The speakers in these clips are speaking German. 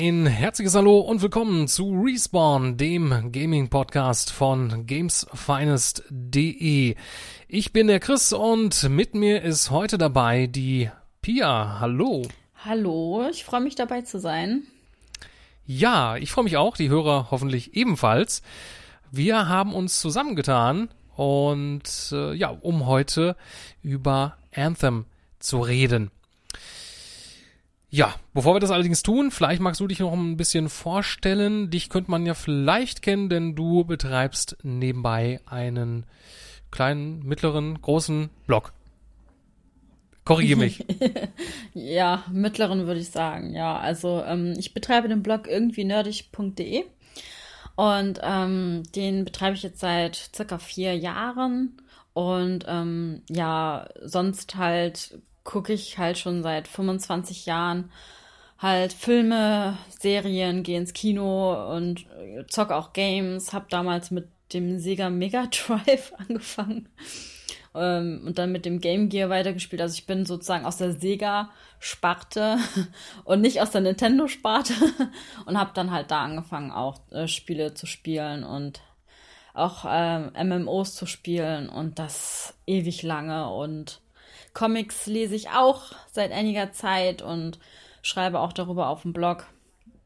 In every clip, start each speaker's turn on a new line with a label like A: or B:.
A: Ein herzliches Hallo und willkommen zu Respawn, dem Gaming-Podcast von gamesfinest.de. Ich bin der Chris und mit mir ist heute dabei die Pia. Hallo.
B: Hallo, ich freue mich dabei zu sein.
A: Ja, ich freue mich auch, die Hörer hoffentlich ebenfalls. Wir haben uns zusammengetan und äh, ja, um heute über Anthem zu reden. Ja, bevor wir das allerdings tun, vielleicht magst du dich noch ein bisschen vorstellen. Dich könnte man ja vielleicht kennen, denn du betreibst nebenbei einen kleinen, mittleren, großen Blog. Korrigiere mich.
B: ja, mittleren würde ich sagen. Ja, also ähm, ich betreibe den Blog irgendwie nerdig.de und ähm, den betreibe ich jetzt seit circa vier Jahren. Und ähm, ja, sonst halt gucke ich halt schon seit 25 Jahren halt Filme, Serien, gehe ins Kino und zocke auch Games. Hab damals mit dem Sega Mega Drive angefangen ähm, und dann mit dem Game Gear weitergespielt. Also ich bin sozusagen aus der Sega-Sparte und nicht aus der Nintendo-Sparte und habe dann halt da angefangen, auch äh, Spiele zu spielen und auch ähm, MMOs zu spielen und das ewig lange und Comics lese ich auch seit einiger Zeit und schreibe auch darüber auf dem Blog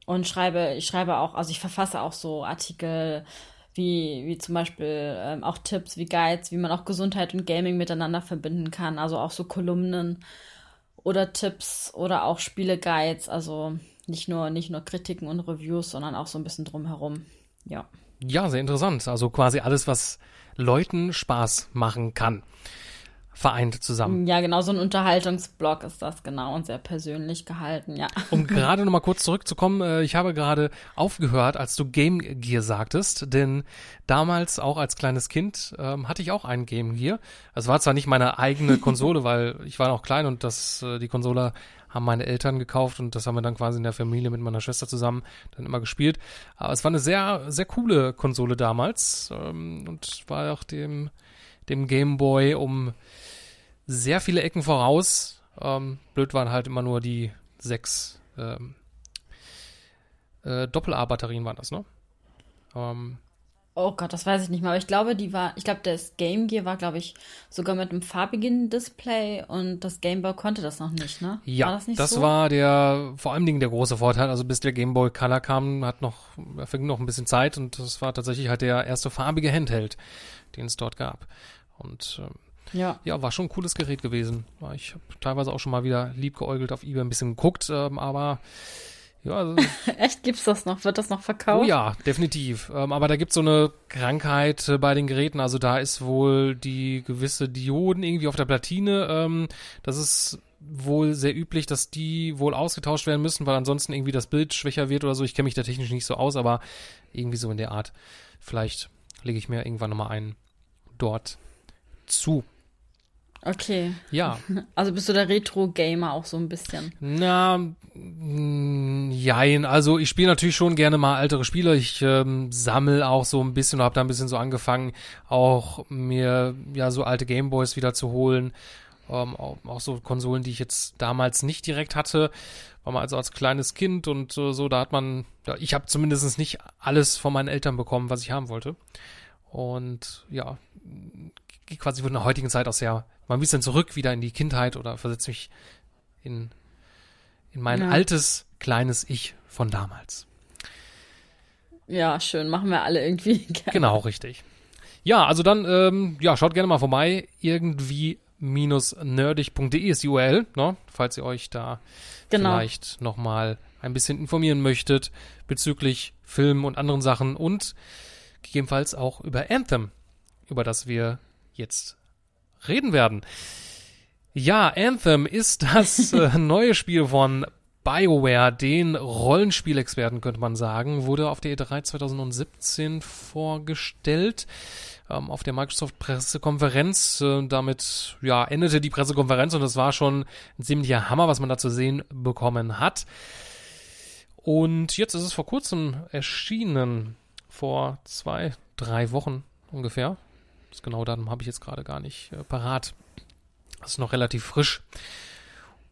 B: und schreibe, ich schreibe auch, also ich verfasse auch so Artikel wie, wie zum Beispiel ähm, auch Tipps wie Guides, wie man auch Gesundheit und Gaming miteinander verbinden kann, also auch so Kolumnen oder Tipps oder auch Spiele-Guides, also nicht nur, nicht nur Kritiken und Reviews, sondern auch so ein bisschen drumherum. Ja.
A: Ja, sehr interessant. Also quasi alles, was Leuten Spaß machen kann vereint zusammen.
B: Ja, genau, so ein Unterhaltungsblog ist das genau und sehr persönlich gehalten, ja.
A: Um gerade nochmal kurz zurückzukommen, äh, ich habe gerade aufgehört, als du Game Gear sagtest, denn damals auch als kleines Kind ähm, hatte ich auch einen Game Gear. Es war zwar nicht meine eigene Konsole, weil ich war noch klein und das äh, die Konsole haben meine Eltern gekauft und das haben wir dann quasi in der Familie mit meiner Schwester zusammen dann immer gespielt. Aber es war eine sehr, sehr coole Konsole damals ähm, und war auch dem, dem Game Boy um sehr viele Ecken voraus. Ähm, blöd waren halt immer nur die sechs ähm, äh, Doppel-A-Batterien waren das, ne?
B: Ähm, oh Gott, das weiß ich nicht mehr, aber ich glaube, die war, ich glaube, das Game Gear war, glaube ich, sogar mit einem farbigen Display und das Game Boy konnte das noch nicht, ne?
A: Ja, war das, das so? war der, vor allem der große Vorteil. Also bis der Game Boy Color kam, hat noch, verging noch ein bisschen Zeit und das war tatsächlich halt der erste farbige Handheld, den es dort gab. Und ähm, ja. Ja, war schon ein cooles Gerät gewesen. Ich habe teilweise auch schon mal wieder liebgeäugelt auf eBay ein bisschen geguckt, ähm, aber ja. Also,
B: Echt, gibt's das noch? Wird das noch verkauft?
A: Oh ja, definitiv. Ähm, aber da gibt's so eine Krankheit äh, bei den Geräten. Also da ist wohl die gewisse Dioden irgendwie auf der Platine. Ähm, das ist wohl sehr üblich, dass die wohl ausgetauscht werden müssen, weil ansonsten irgendwie das Bild schwächer wird oder so. Ich kenne mich da technisch nicht so aus, aber irgendwie so in der Art. Vielleicht lege ich mir irgendwann nochmal einen dort zu.
B: Okay.
A: Ja.
B: Also bist du der Retro-Gamer auch so ein bisschen?
A: Na, jein. Also ich spiele natürlich schon gerne mal ältere Spiele. Ich ähm, sammel auch so ein bisschen und habe da ein bisschen so angefangen, auch mir ja so alte Gameboys wieder zu holen. Ähm, auch, auch, so Konsolen, die ich jetzt damals nicht direkt hatte. War mal also als kleines Kind und äh, so, da hat man, ja, ich habe zumindest nicht alles von meinen Eltern bekommen, was ich haben wollte. Und ja, quasi von der heutigen Zeit aus sehr mal ein bisschen zurück wieder in die Kindheit oder versetze mich in, in mein ja. altes, kleines Ich von damals.
B: Ja, schön, machen wir alle irgendwie
A: gerne. Genau, richtig. Ja, also dann, ähm, ja, schaut gerne mal vorbei. Irgendwie nerdig.de ist die URL, ne? falls ihr euch da genau. vielleicht nochmal ein bisschen informieren möchtet bezüglich Filmen und anderen Sachen und gegebenenfalls auch über Anthem, über das wir jetzt reden werden. Ja, Anthem ist das äh, neue Spiel von BioWare, den Rollenspielexperten könnte man sagen, wurde auf der E3 2017 vorgestellt. Ähm, auf der Microsoft-Pressekonferenz. Äh, damit ja, endete die Pressekonferenz und das war schon ein ziemlicher Hammer, was man da zu sehen bekommen hat. Und jetzt ist es vor kurzem erschienen, vor zwei, drei Wochen ungefähr. Das genaue Datum habe ich jetzt gerade gar nicht äh, parat. Das ist noch relativ frisch.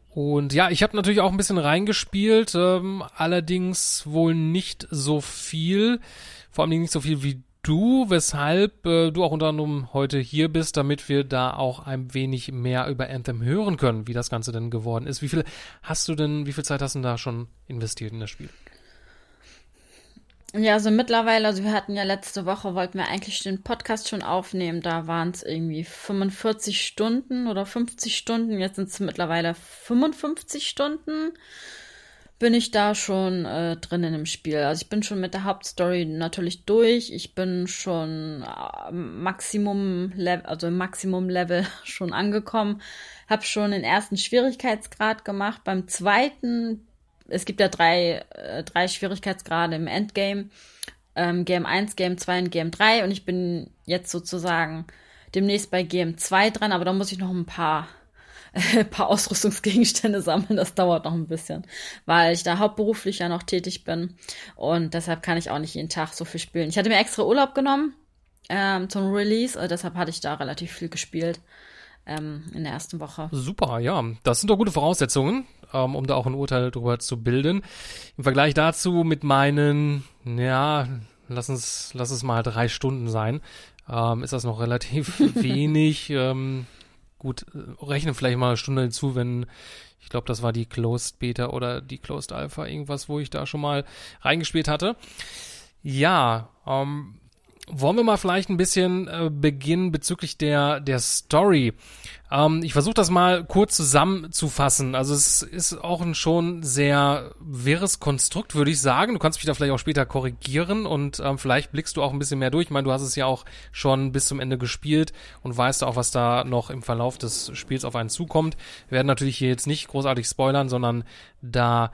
A: Und ja, ich habe natürlich auch ein bisschen reingespielt, ähm, allerdings wohl nicht so viel, vor allem nicht so viel wie du, weshalb äh, du auch unter anderem heute hier bist, damit wir da auch ein wenig mehr über Anthem hören können, wie das Ganze denn geworden ist. Wie viel hast du denn, wie viel Zeit hast du denn da schon investiert in das Spiel?
B: Ja, also mittlerweile, also wir hatten ja letzte Woche, wollten wir eigentlich den Podcast schon aufnehmen. Da waren es irgendwie 45 Stunden oder 50 Stunden. Jetzt sind es mittlerweile 55 Stunden. Bin ich da schon äh, drin in dem Spiel. Also ich bin schon mit der Hauptstory natürlich durch. Ich bin schon äh, Maximum Level, also im Maximum Level schon angekommen. Hab schon den ersten Schwierigkeitsgrad gemacht. Beim zweiten es gibt ja drei, äh, drei Schwierigkeitsgrade im Endgame. Ähm, Game 1, Game 2 und Game 3. Und ich bin jetzt sozusagen demnächst bei Game 2 dran, aber da muss ich noch ein paar, äh, paar Ausrüstungsgegenstände sammeln. Das dauert noch ein bisschen, weil ich da hauptberuflich ja noch tätig bin. Und deshalb kann ich auch nicht jeden Tag so viel spielen. Ich hatte mir extra Urlaub genommen ähm, zum Release, also deshalb hatte ich da relativ viel gespielt ähm, in der ersten Woche.
A: Super, ja. Das sind doch gute Voraussetzungen, ähm, um da auch ein Urteil drüber zu bilden. Im Vergleich dazu mit meinen, ja, lass uns, lass es mal drei Stunden sein, ähm, ist das noch relativ wenig. Ähm, gut, äh, rechnen vielleicht mal eine Stunde hinzu, wenn ich glaube, das war die Closed Beta oder die Closed Alpha, irgendwas, wo ich da schon mal reingespielt hatte. Ja, ähm, wollen wir mal vielleicht ein bisschen äh, beginnen bezüglich der, der Story. Ähm, ich versuche das mal kurz zusammenzufassen. Also es ist auch ein schon sehr wirres Konstrukt, würde ich sagen. Du kannst mich da vielleicht auch später korrigieren und ähm, vielleicht blickst du auch ein bisschen mehr durch. Ich meine, du hast es ja auch schon bis zum Ende gespielt und weißt auch, was da noch im Verlauf des Spiels auf einen zukommt. Wir werden natürlich hier jetzt nicht großartig spoilern, sondern da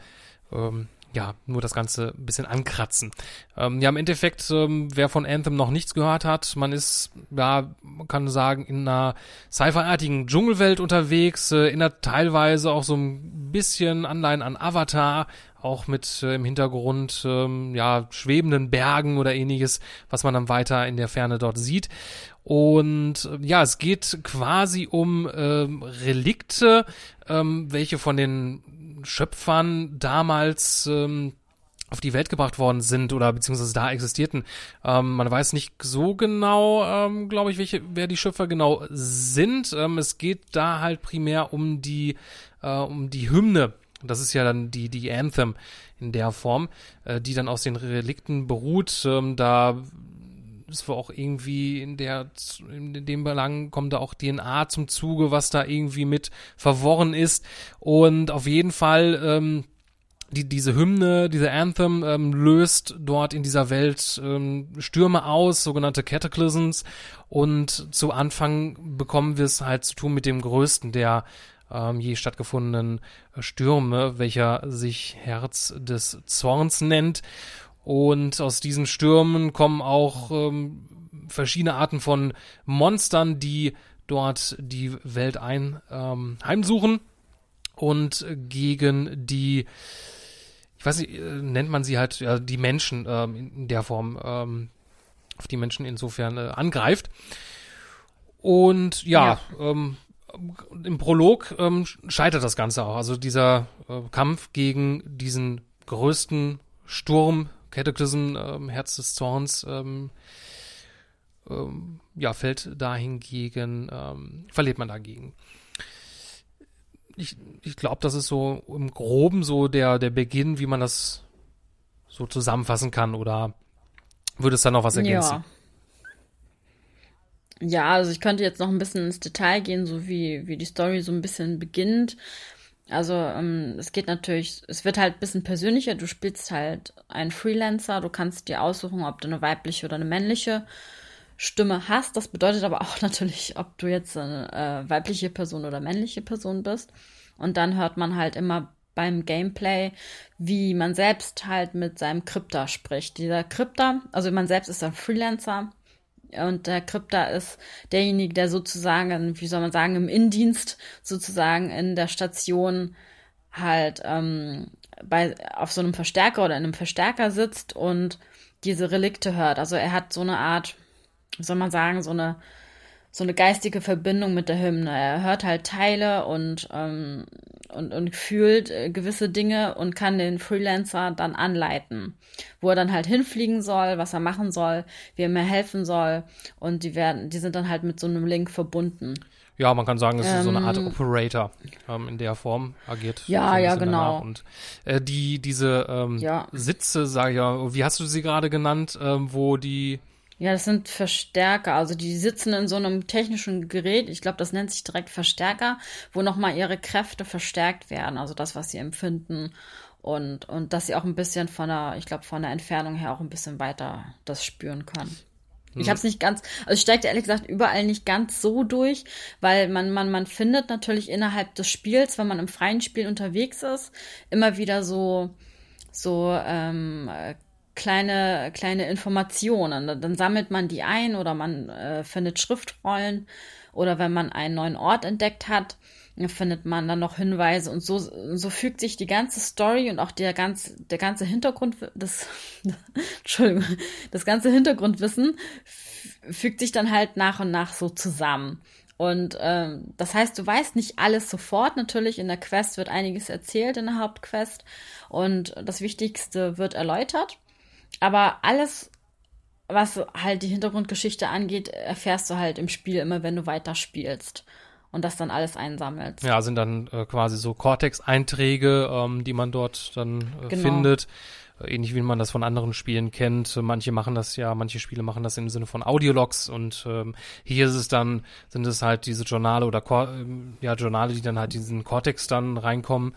A: ähm, ja, nur das Ganze ein bisschen ankratzen. Ähm, ja, im Endeffekt, ähm, wer von Anthem noch nichts gehört hat, man ist, ja, man kann sagen, in einer sci-fi-artigen Dschungelwelt unterwegs, äh, erinnert teilweise auch so ein bisschen Anleihen an Avatar, auch mit äh, im Hintergrund, ähm, ja, schwebenden Bergen oder ähnliches, was man dann weiter in der Ferne dort sieht. Und äh, ja, es geht quasi um ähm, Relikte, ähm, welche von den Schöpfern damals ähm, auf die Welt gebracht worden sind oder beziehungsweise da existierten. Ähm, man weiß nicht so genau, ähm, glaube ich, welche, wer die Schöpfer genau sind. Ähm, es geht da halt primär um die, äh, um die Hymne. Das ist ja dann die, die Anthem in der Form, äh, die dann aus den Relikten beruht. Ähm, da ist wohl auch irgendwie in der, in dem Belang kommt da auch DNA zum Zuge, was da irgendwie mit verworren ist. Und auf jeden Fall, ähm, die, diese Hymne, diese Anthem ähm, löst dort in dieser Welt ähm, Stürme aus, sogenannte Cataclysms. Und zu Anfang bekommen wir es halt zu tun mit dem größten der ähm, je stattgefundenen Stürme, welcher sich Herz des Zorns nennt. Und aus diesen Stürmen kommen auch ähm, verschiedene Arten von Monstern, die dort die Welt ein ähm, heimsuchen und gegen die ich weiß nicht, äh, nennt man sie halt ja, die Menschen ähm, in der Form, ähm, auf die Menschen insofern äh, angreift. Und ja, ja. Ähm, im Prolog ähm, scheitert das Ganze auch. Also dieser äh, Kampf gegen diesen größten Sturm Cataclysm, ähm, Herz des Zorns, ähm, ähm, ja, fällt dahingegen, ähm, verliert man dagegen. Ich, ich glaube, das ist so im Groben so der, der Beginn, wie man das so zusammenfassen kann, oder würde es da noch was ergänzen?
B: Ja. ja, also ich könnte jetzt noch ein bisschen ins Detail gehen, so wie, wie die Story so ein bisschen beginnt. Also ähm, es geht natürlich, es wird halt ein bisschen persönlicher. Du spielst halt einen Freelancer, du kannst dir aussuchen, ob du eine weibliche oder eine männliche Stimme hast. Das bedeutet aber auch natürlich, ob du jetzt eine äh, weibliche Person oder männliche Person bist. Und dann hört man halt immer beim Gameplay, wie man selbst halt mit seinem Krypta spricht. Dieser Krypta, also man selbst ist ein Freelancer und der Krypta ist derjenige, der sozusagen, wie soll man sagen, im Innendienst sozusagen in der Station halt ähm, bei, auf so einem Verstärker oder in einem Verstärker sitzt und diese Relikte hört. Also er hat so eine Art, wie soll man sagen, so eine so eine geistige Verbindung mit der Hymne. Er hört halt Teile und, ähm, und, und fühlt äh, gewisse Dinge und kann den Freelancer dann anleiten, wo er dann halt hinfliegen soll, was er machen soll, wie er mir helfen soll. Und die werden, die sind dann halt mit so einem Link verbunden.
A: Ja, man kann sagen, es ist so eine Art ähm, Operator ähm, in der Form agiert.
B: Ja, ja, genau.
A: Und äh, die diese ähm, ja. Sitze, sage ich ja, wie hast du sie gerade genannt, ähm, wo die
B: ja, das sind Verstärker. Also die sitzen in so einem technischen Gerät. Ich glaube, das nennt sich direkt Verstärker, wo nochmal ihre Kräfte verstärkt werden. Also das, was sie empfinden. Und, und dass sie auch ein bisschen von der, ich glaube, von der Entfernung her auch ein bisschen weiter das spüren können. Ich hm. habe es nicht ganz, also ich steigte ehrlich gesagt überall nicht ganz so durch, weil man, man, man findet natürlich innerhalb des Spiels, wenn man im freien Spiel unterwegs ist, immer wieder so, so ähm, kleine, kleine Informationen. Dann sammelt man die ein oder man äh, findet Schriftrollen oder wenn man einen neuen Ort entdeckt hat, findet man dann noch Hinweise und so, so fügt sich die ganze Story und auch der ganze, der ganze Hintergrund, das, Entschuldigung, das ganze Hintergrundwissen fügt sich dann halt nach und nach so zusammen. Und ähm, das heißt, du weißt nicht alles sofort. Natürlich in der Quest wird einiges erzählt in der Hauptquest und das Wichtigste wird erläutert. Aber alles, was halt die Hintergrundgeschichte angeht, erfährst du halt im Spiel immer, wenn du weiterspielst und das dann alles einsammelst.
A: Ja, sind dann äh, quasi so Cortex-Einträge, ähm, die man dort dann äh, genau. findet. Äh, ähnlich wie man das von anderen Spielen kennt. Manche machen das ja, manche Spiele machen das im Sinne von Audiologs und ähm, hier ist es dann, sind es halt diese Journale oder Cor ähm, ja, Journale, die dann halt diesen Cortex dann reinkommen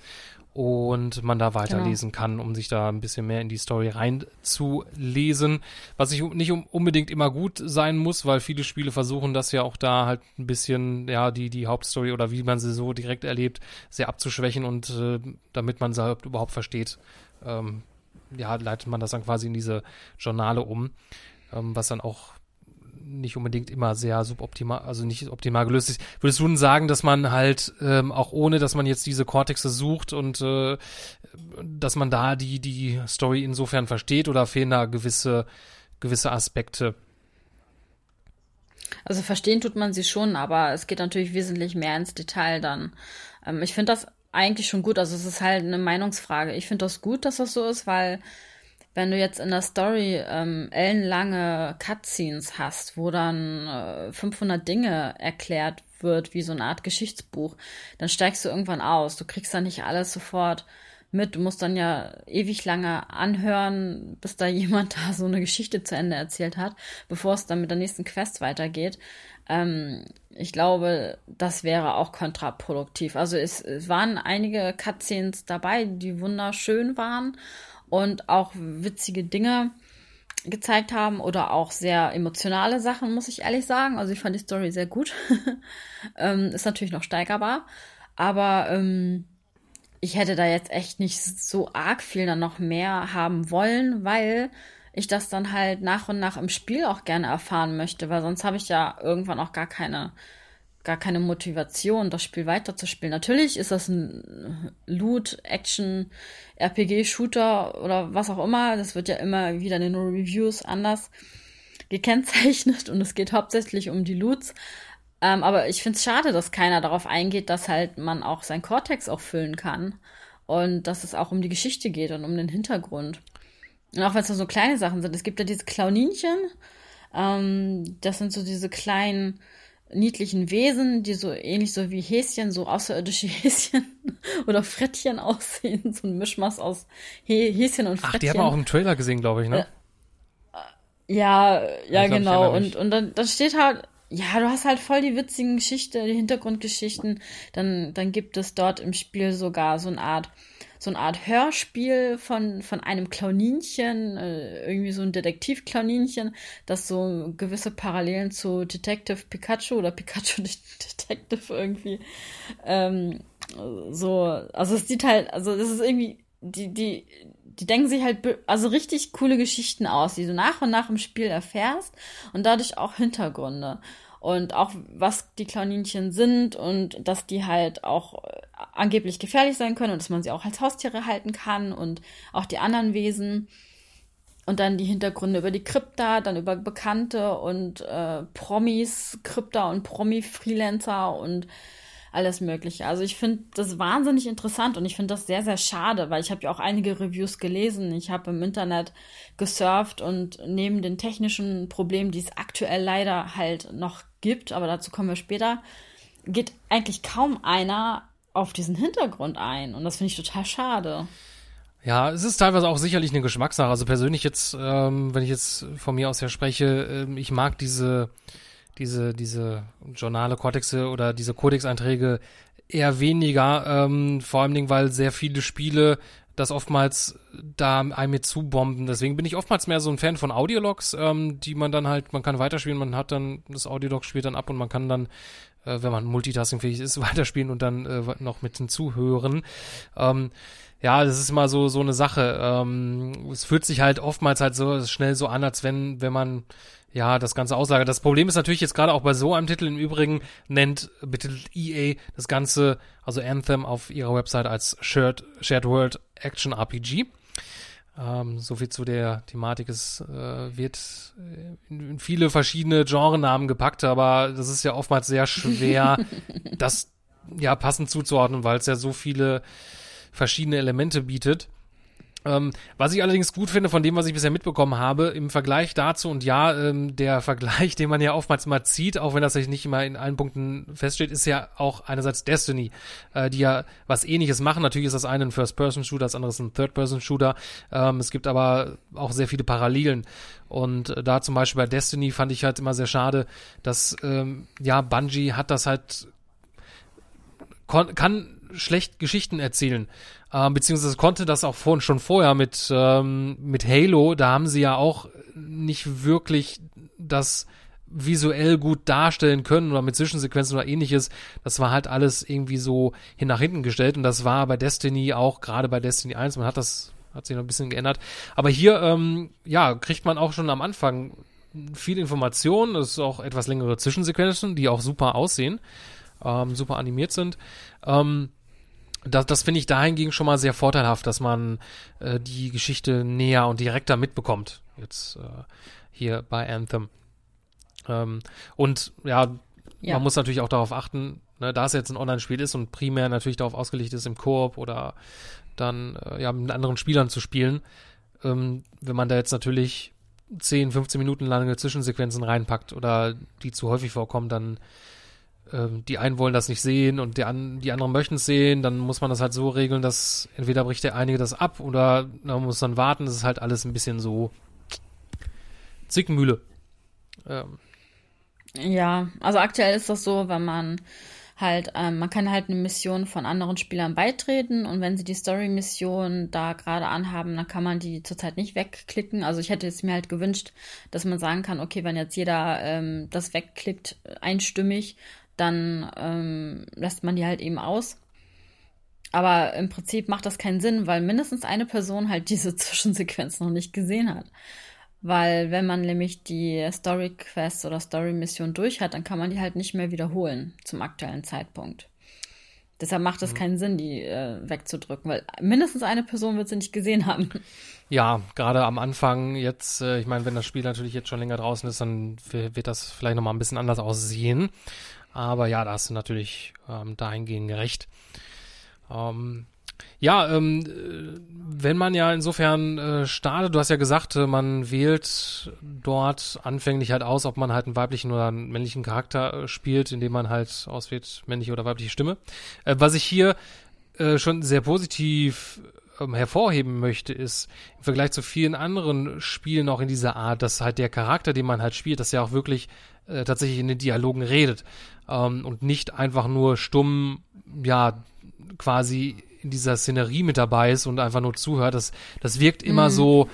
A: und man da weiterlesen genau. kann, um sich da ein bisschen mehr in die Story reinzulesen. Was ich nicht unbedingt immer gut sein muss, weil viele Spiele versuchen das ja auch da halt ein bisschen, ja, die, die Hauptstory oder wie man sie so direkt erlebt, sehr abzuschwächen und äh, damit man sie halt überhaupt versteht, ähm, ja, leitet man das dann quasi in diese Journale um, ähm, was dann auch nicht unbedingt immer sehr suboptimal, also nicht optimal gelöst ist. Würdest du denn sagen, dass man halt ähm, auch ohne, dass man jetzt diese Cortexe sucht und äh, dass man da die, die Story insofern versteht oder fehlen da gewisse, gewisse Aspekte?
B: Also verstehen tut man sie schon, aber es geht natürlich wesentlich mehr ins Detail dann. Ähm, ich finde das eigentlich schon gut. Also es ist halt eine Meinungsfrage. Ich finde das gut, dass das so ist, weil wenn du jetzt in der Story ähm, ellenlange Cutscenes hast, wo dann äh, 500 Dinge erklärt wird, wie so eine Art Geschichtsbuch, dann steigst du irgendwann aus. Du kriegst dann nicht alles sofort mit. Du musst dann ja ewig lange anhören, bis da jemand da so eine Geschichte zu Ende erzählt hat, bevor es dann mit der nächsten Quest weitergeht. Ähm, ich glaube, das wäre auch kontraproduktiv. Also es, es waren einige Cutscenes dabei, die wunderschön waren und auch witzige Dinge gezeigt haben oder auch sehr emotionale Sachen, muss ich ehrlich sagen. Also ich fand die Story sehr gut. ähm, ist natürlich noch steigerbar, aber ähm, ich hätte da jetzt echt nicht so arg viel dann noch mehr haben wollen, weil ich das dann halt nach und nach im Spiel auch gerne erfahren möchte, weil sonst habe ich ja irgendwann auch gar keine gar keine Motivation, das Spiel weiterzuspielen. Natürlich ist das ein Loot, Action, RPG, Shooter oder was auch immer. Das wird ja immer wieder in den Reviews anders gekennzeichnet und es geht hauptsächlich um die Loots. Ähm, aber ich finde es schade, dass keiner darauf eingeht, dass halt man auch sein Cortex auch füllen kann und dass es auch um die Geschichte geht und um den Hintergrund. Und auch wenn es nur so kleine Sachen sind. Es gibt ja diese Klauninchen. Ähm, das sind so diese kleinen niedlichen Wesen, die so ähnlich so wie Häschen, so außerirdische Häschen oder Frettchen aussehen. So ein Mischmaß aus Häschen und Frettchen. Ach,
A: die haben wir auch im Trailer gesehen, glaube ich, ne?
B: Äh, ja, ja, glaub, genau. Und, und dann, dann steht halt, ja, du hast halt voll die witzigen Geschichten, die Hintergrundgeschichten. Dann, dann gibt es dort im Spiel sogar so eine Art so eine Art Hörspiel von, von einem Klauninchen, äh, irgendwie so ein Detektiv-Klauninchen, das so gewisse Parallelen zu Detective Pikachu oder Pikachu Detective irgendwie ähm, so, also es sieht halt, also das ist irgendwie, die, die, die denken sich halt also richtig coole Geschichten aus, die du nach und nach im Spiel erfährst und dadurch auch Hintergründe und auch was die Klauninchen sind und dass die halt auch äh, angeblich gefährlich sein können und dass man sie auch als Haustiere halten kann und auch die anderen Wesen. und dann die Hintergründe über die Krypta, dann über Bekannte und äh, Promis, Krypta und Promi-Freelancer und alles Mögliche. Also ich finde das wahnsinnig interessant und ich finde das sehr, sehr schade, weil ich habe ja auch einige Reviews gelesen. Ich habe im Internet gesurft und neben den technischen Problemen, die es aktuell leider halt noch gibt, aber dazu kommen wir später, geht eigentlich kaum einer auf diesen Hintergrund ein. Und das finde ich total schade.
A: Ja, es ist teilweise auch sicherlich eine Geschmackssache. Also persönlich jetzt, ähm, wenn ich jetzt von mir aus her spreche, äh, ich mag diese diese, diese Journale, Cortexe oder diese Codex-Einträge eher weniger, ähm, vor allen Dingen, weil sehr viele Spiele das oftmals da einem mit zubomben. Deswegen bin ich oftmals mehr so ein Fan von Audiologs, ähm, die man dann halt, man kann weiterspielen, man hat dann, das Audiolog spielt dann ab und man kann dann, äh, wenn man multitaskingfähig ist, weiterspielen und dann äh, noch mit hinzuhören. Ähm, ja, das ist immer so, so eine Sache. Ähm, es fühlt sich halt oftmals halt so schnell so an, als wenn, wenn man ja, das Ganze auslagert. Das Problem ist natürlich jetzt gerade auch bei so einem Titel im Übrigen nennt betitelt EA das Ganze, also Anthem auf ihrer Website als Shared, Shared World Action RPG. Ähm, so viel zu der Thematik. Es äh, wird in, in viele verschiedene Genrenamen gepackt, aber das ist ja oftmals sehr schwer, das ja passend zuzuordnen, weil es ja so viele verschiedene Elemente bietet. Ähm, was ich allerdings gut finde von dem, was ich bisher mitbekommen habe, im Vergleich dazu und ja, ähm, der Vergleich, den man ja oftmals mal zieht, auch wenn das sich nicht immer in allen Punkten feststeht, ist ja auch einerseits Destiny, äh, die ja was ähnliches machen. Natürlich ist das eine ein First-Person-Shooter, das andere ist ein Third-Person-Shooter. Ähm, es gibt aber auch sehr viele Parallelen. Und äh, da zum Beispiel bei Destiny fand ich halt immer sehr schade, dass ähm, ja, Bungie hat das halt kann schlecht Geschichten erzählen äh, beziehungsweise konnte das auch vor, schon vorher mit, ähm, mit Halo, da haben sie ja auch nicht wirklich das visuell gut darstellen können oder mit Zwischensequenzen oder ähnliches. Das war halt alles irgendwie so hin nach hinten gestellt und das war bei Destiny auch, gerade bei Destiny 1, man hat das, hat sich noch ein bisschen geändert. Aber hier, ähm, ja, kriegt man auch schon am Anfang viel Information, es ist auch etwas längere Zwischensequenzen, die auch super aussehen, ähm, super animiert sind. Ähm, das, das finde ich dahingegen schon mal sehr vorteilhaft, dass man äh, die Geschichte näher und direkter mitbekommt. Jetzt äh, hier bei Anthem. Ähm, und ja, ja, man muss natürlich auch darauf achten, ne, da es jetzt ein Online-Spiel ist und primär natürlich darauf ausgelegt ist, im Koop oder dann äh, ja, mit anderen Spielern zu spielen. Ähm, wenn man da jetzt natürlich 10, 15 Minuten lange Zwischensequenzen reinpackt oder die zu häufig vorkommen, dann ähm, die einen wollen das nicht sehen und die, an, die anderen möchten es sehen, dann muss man das halt so regeln, dass entweder bricht der einige das ab oder man muss dann warten. Das ist halt alles ein bisschen so Zickenmühle.
B: Ähm. Ja, also aktuell ist das so, wenn man halt, ähm, man kann halt eine Mission von anderen Spielern beitreten und wenn sie die Story-Mission da gerade anhaben, dann kann man die zurzeit nicht wegklicken. Also ich hätte es mir halt gewünscht, dass man sagen kann, okay, wenn jetzt jeder ähm, das wegklickt, einstimmig, dann ähm, lässt man die halt eben aus. Aber im Prinzip macht das keinen Sinn, weil mindestens eine Person halt diese Zwischensequenz noch nicht gesehen hat. Weil wenn man nämlich die Story Quest oder Story Mission durch hat, dann kann man die halt nicht mehr wiederholen zum aktuellen Zeitpunkt. Deshalb macht es mhm. keinen Sinn, die äh, wegzudrücken, weil mindestens eine Person wird sie nicht gesehen haben.
A: Ja, gerade am Anfang jetzt, äh, ich meine, wenn das Spiel natürlich jetzt schon länger draußen ist, dann wird das vielleicht nochmal ein bisschen anders aussehen. Aber ja, da hast du natürlich ähm, dahingehend gerecht. Ähm, ja, ähm, äh, wenn man ja insofern äh, startet, du hast ja gesagt, äh, man wählt dort anfänglich halt aus, ob man halt einen weiblichen oder einen männlichen Charakter äh, spielt, indem man halt auswählt, männliche oder weibliche Stimme. Äh, was ich hier äh, schon sehr positiv ähm, hervorheben möchte, ist im Vergleich zu vielen anderen Spielen auch in dieser Art, dass halt der Charakter, den man halt spielt, dass er auch wirklich äh, tatsächlich in den Dialogen redet ähm, und nicht einfach nur stumm, ja, quasi in dieser Szenerie mit dabei ist und einfach nur zuhört. Das, das wirkt immer mhm. so,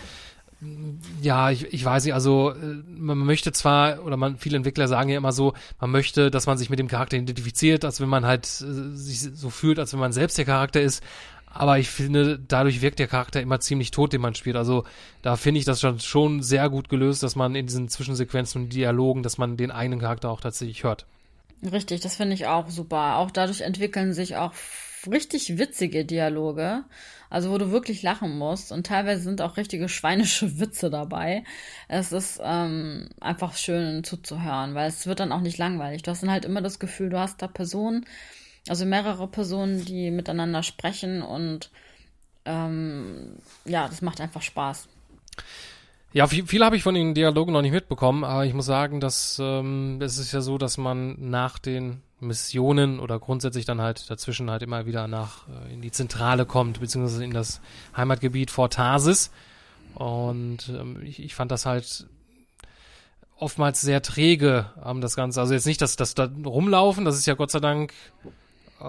A: ja, ich, ich weiß nicht, also äh, man möchte zwar, oder man, viele Entwickler sagen ja immer so, man möchte, dass man sich mit dem Charakter identifiziert, als wenn man halt äh, sich so fühlt, als wenn man selbst der Charakter ist. Aber ich finde, dadurch wirkt der Charakter immer ziemlich tot, den man spielt. Also da finde ich das schon, schon sehr gut gelöst, dass man in diesen Zwischensequenzen und Dialogen, dass man den eigenen Charakter auch tatsächlich hört.
B: Richtig, das finde ich auch super. Auch dadurch entwickeln sich auch richtig witzige Dialoge, also wo du wirklich lachen musst und teilweise sind auch richtige schweinische Witze dabei. Es ist ähm, einfach schön zuzuhören, weil es wird dann auch nicht langweilig. Du hast dann halt immer das Gefühl, du hast da Personen, also mehrere Personen, die miteinander sprechen und ähm, ja, das macht einfach Spaß.
A: Ja, viel, viel habe ich von den Dialogen noch nicht mitbekommen, aber ich muss sagen, dass ähm, es ist ja so, dass man nach den Missionen oder grundsätzlich dann halt dazwischen halt immer wieder nach äh, in die Zentrale kommt, beziehungsweise in das Heimatgebiet Fort Tarsis. Und ähm, ich, ich fand das halt oftmals sehr träge, ähm, das Ganze. Also jetzt nicht, dass das da rumlaufen, das ist ja Gott sei Dank,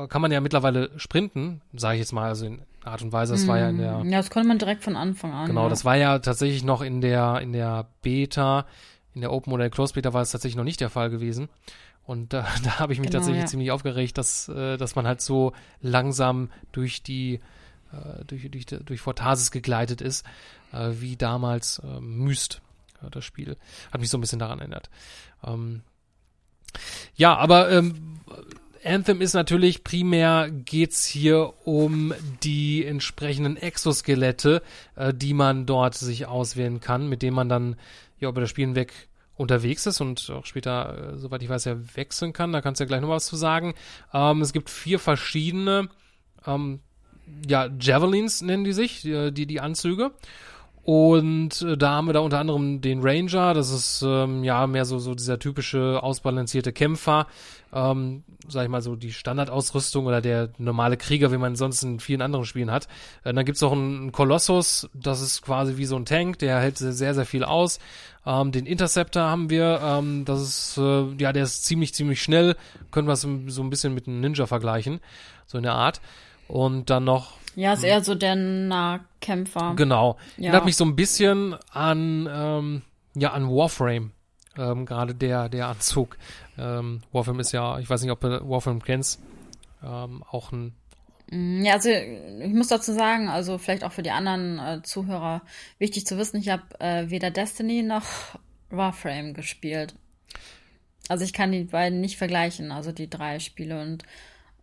A: kann man ja mittlerweile sprinten, sage ich jetzt mal, also in Art und Weise. Das war ja in der.
B: Ja, das konnte man direkt von Anfang an.
A: Genau,
B: ja.
A: das war ja tatsächlich noch in der, in der Beta, in der Open oder der Closed Beta war es tatsächlich noch nicht der Fall gewesen. Und da, da habe ich mich genau, tatsächlich ja. ziemlich aufgeregt, dass, äh, dass man halt so langsam durch die äh, durch, durch, durch Fortasis gegleitet ist, äh, wie damals äh, Myst, äh, das Spiel. Hat mich so ein bisschen daran erinnert. Ähm, ja, aber ähm, Anthem ist natürlich primär geht's hier um die entsprechenden Exoskelette, äh, die man dort sich auswählen kann, mit denen man dann ja über das Spiel hinweg unterwegs ist und auch später, äh, soweit ich weiß, ja wechseln kann. Da kannst du ja gleich noch was zu sagen. Ähm, es gibt vier verschiedene, ähm, ja, Javelins nennen die sich, die, die, die Anzüge. Und äh, da haben wir da unter anderem den Ranger, das ist ähm, ja mehr so, so dieser typische ausbalancierte Kämpfer, ähm, sag ich mal so die Standardausrüstung oder der normale Krieger, wie man sonst in vielen anderen Spielen hat. Äh, dann gibt's auch einen Kolossus, das ist quasi wie so ein Tank, der hält sehr, sehr viel aus. Ähm, den Interceptor haben wir, ähm, das ist, äh, ja, der ist ziemlich, ziemlich schnell, können wir es so ein bisschen mit einem Ninja vergleichen, so in der Art. Und dann noch
B: ja, ist eher so der Nahkämpfer.
A: Genau. Ja. Erinnert mich so ein bisschen an, ähm, ja, an Warframe. Ähm, Gerade der, der Anzug. Ähm, Warframe ist ja, ich weiß nicht, ob du Warframe kennst, ähm, auch ein
B: mm, ja, also ich muss dazu sagen, also vielleicht auch für die anderen äh, Zuhörer wichtig zu wissen, ich habe äh, weder Destiny noch Warframe gespielt. Also ich kann die beiden nicht vergleichen, also die drei Spiele und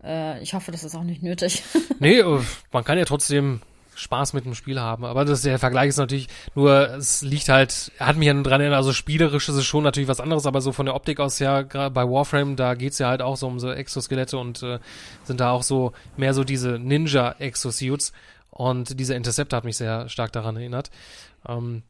B: äh, ich hoffe, das ist auch nicht nötig.
A: nee, äh, man kann ja trotzdem Spaß mit dem Spiel haben. Aber das, der Vergleich ist natürlich nur, es liegt halt, hat mich ja dran erinnert, also spielerisch ist es schon natürlich was anderes, aber so von der Optik aus ja, gerade bei Warframe, da geht's ja halt auch so um so Exoskelette und äh, sind da auch so mehr so diese Ninja-Exosuits und dieser Interceptor hat mich sehr stark daran erinnert. Ähm,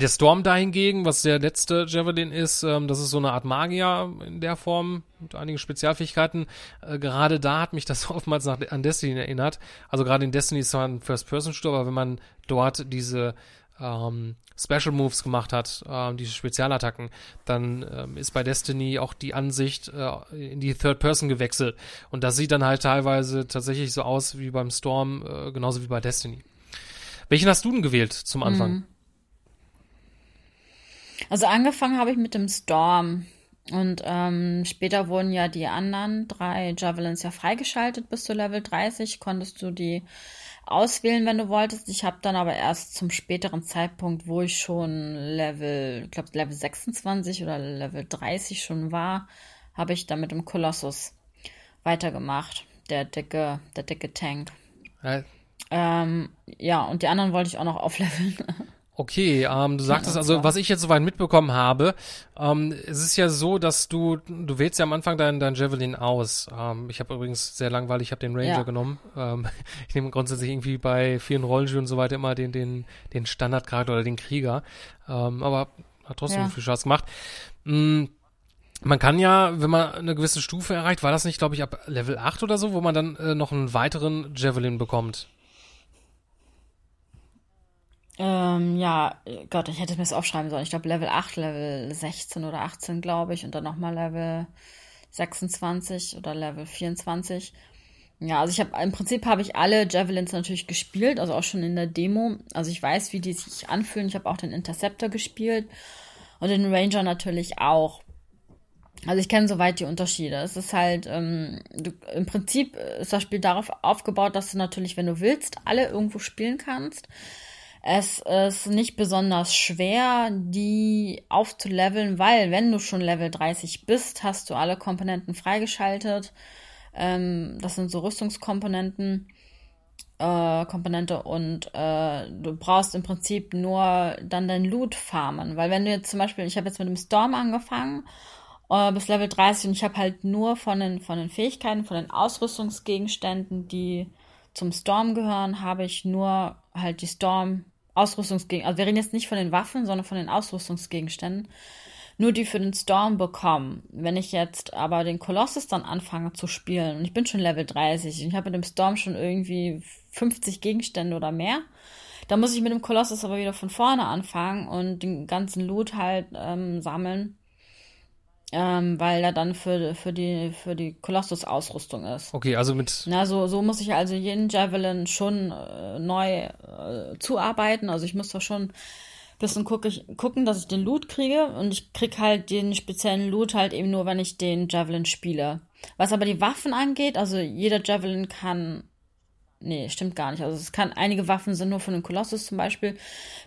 A: der Storm dahingegen, was der letzte Javelin ist, ähm, das ist so eine Art Magier in der Form mit einigen Spezialfähigkeiten. Äh, gerade da hat mich das oftmals nach, an Destiny erinnert. Also gerade in Destiny ist zwar ein First-Person-Shooter, aber wenn man dort diese ähm, Special Moves gemacht hat, äh, diese Spezialattacken, dann ähm, ist bei Destiny auch die Ansicht äh, in die Third Person gewechselt. Und das sieht dann halt teilweise tatsächlich so aus wie beim Storm, äh, genauso wie bei Destiny. Welchen hast du denn gewählt zum Anfang? Mhm.
B: Also angefangen habe ich mit dem Storm. Und ähm, später wurden ja die anderen drei Javelins ja freigeschaltet bis zu Level 30. Konntest du die auswählen, wenn du wolltest. Ich habe dann aber erst zum späteren Zeitpunkt, wo ich schon Level, ich glaube Level 26 oder Level 30 schon war, habe ich dann mit dem Kolossus weitergemacht. Der dicke, der dicke Tank. Ja. Ähm, ja, und die anderen wollte ich auch noch aufleveln.
A: Okay, ähm, du sagtest also, was ich jetzt soweit mitbekommen habe, ähm, es ist ja so, dass du, du wählst ja am Anfang dein, dein Javelin aus. Ähm, ich habe übrigens sehr langweilig, ich habe den Ranger ja. genommen. Ähm, ich nehme grundsätzlich irgendwie bei vielen Rollenspielen und so weiter immer den, den, den Standardcharakter oder den Krieger. Ähm, aber hat trotzdem ja. viel Spaß gemacht. Mhm. Man kann ja, wenn man eine gewisse Stufe erreicht, war das nicht, glaube ich, ab Level 8 oder so, wo man dann äh, noch einen weiteren Javelin bekommt.
B: Ähm, ja, Gott, ich hätte mir das aufschreiben sollen. Ich glaube Level 8, Level 16 oder 18, glaube ich. Und dann nochmal Level 26 oder Level 24. Ja, also ich habe im Prinzip habe ich alle Javelins natürlich gespielt, also auch schon in der Demo. Also ich weiß, wie die sich anfühlen. Ich habe auch den Interceptor gespielt und den Ranger natürlich auch. Also ich kenne soweit die Unterschiede. Es ist halt, ähm, du, im Prinzip ist das Spiel darauf aufgebaut, dass du natürlich, wenn du willst, alle irgendwo spielen kannst. Es ist nicht besonders schwer, die aufzuleveln, weil wenn du schon Level 30 bist, hast du alle Komponenten freigeschaltet. Ähm, das sind so Rüstungskomponenten. Äh, Komponente und äh, du brauchst im Prinzip nur dann dein Loot farmen. Weil wenn du jetzt zum Beispiel, ich habe jetzt mit dem Storm angefangen äh, bis Level 30 und ich habe halt nur von den, von den Fähigkeiten, von den Ausrüstungsgegenständen, die zum Storm gehören, habe ich nur halt die Storm Ausrüstungsgegenstände. Also wir reden jetzt nicht von den Waffen, sondern von den Ausrüstungsgegenständen. Nur die für den Storm bekommen. Wenn ich jetzt aber den Kolossus dann anfange zu spielen, und ich bin schon Level 30, und ich habe mit dem Storm schon irgendwie 50 Gegenstände oder mehr, dann muss ich mit dem Kolossus aber wieder von vorne anfangen und den ganzen Loot halt ähm, sammeln ähm, weil er dann für, für die, für die Kolossus-Ausrüstung ist.
A: Okay, also mit.
B: Na, so, so muss ich also jeden Javelin schon äh, neu äh, zuarbeiten. Also ich muss da schon ein bisschen guck ich, gucken, dass ich den Loot kriege. Und ich krieg halt den speziellen Loot halt eben nur, wenn ich den Javelin spiele. Was aber die Waffen angeht, also jeder Javelin kann. Nee, stimmt gar nicht. Also es kann, einige Waffen sind nur von den Kolossus zum Beispiel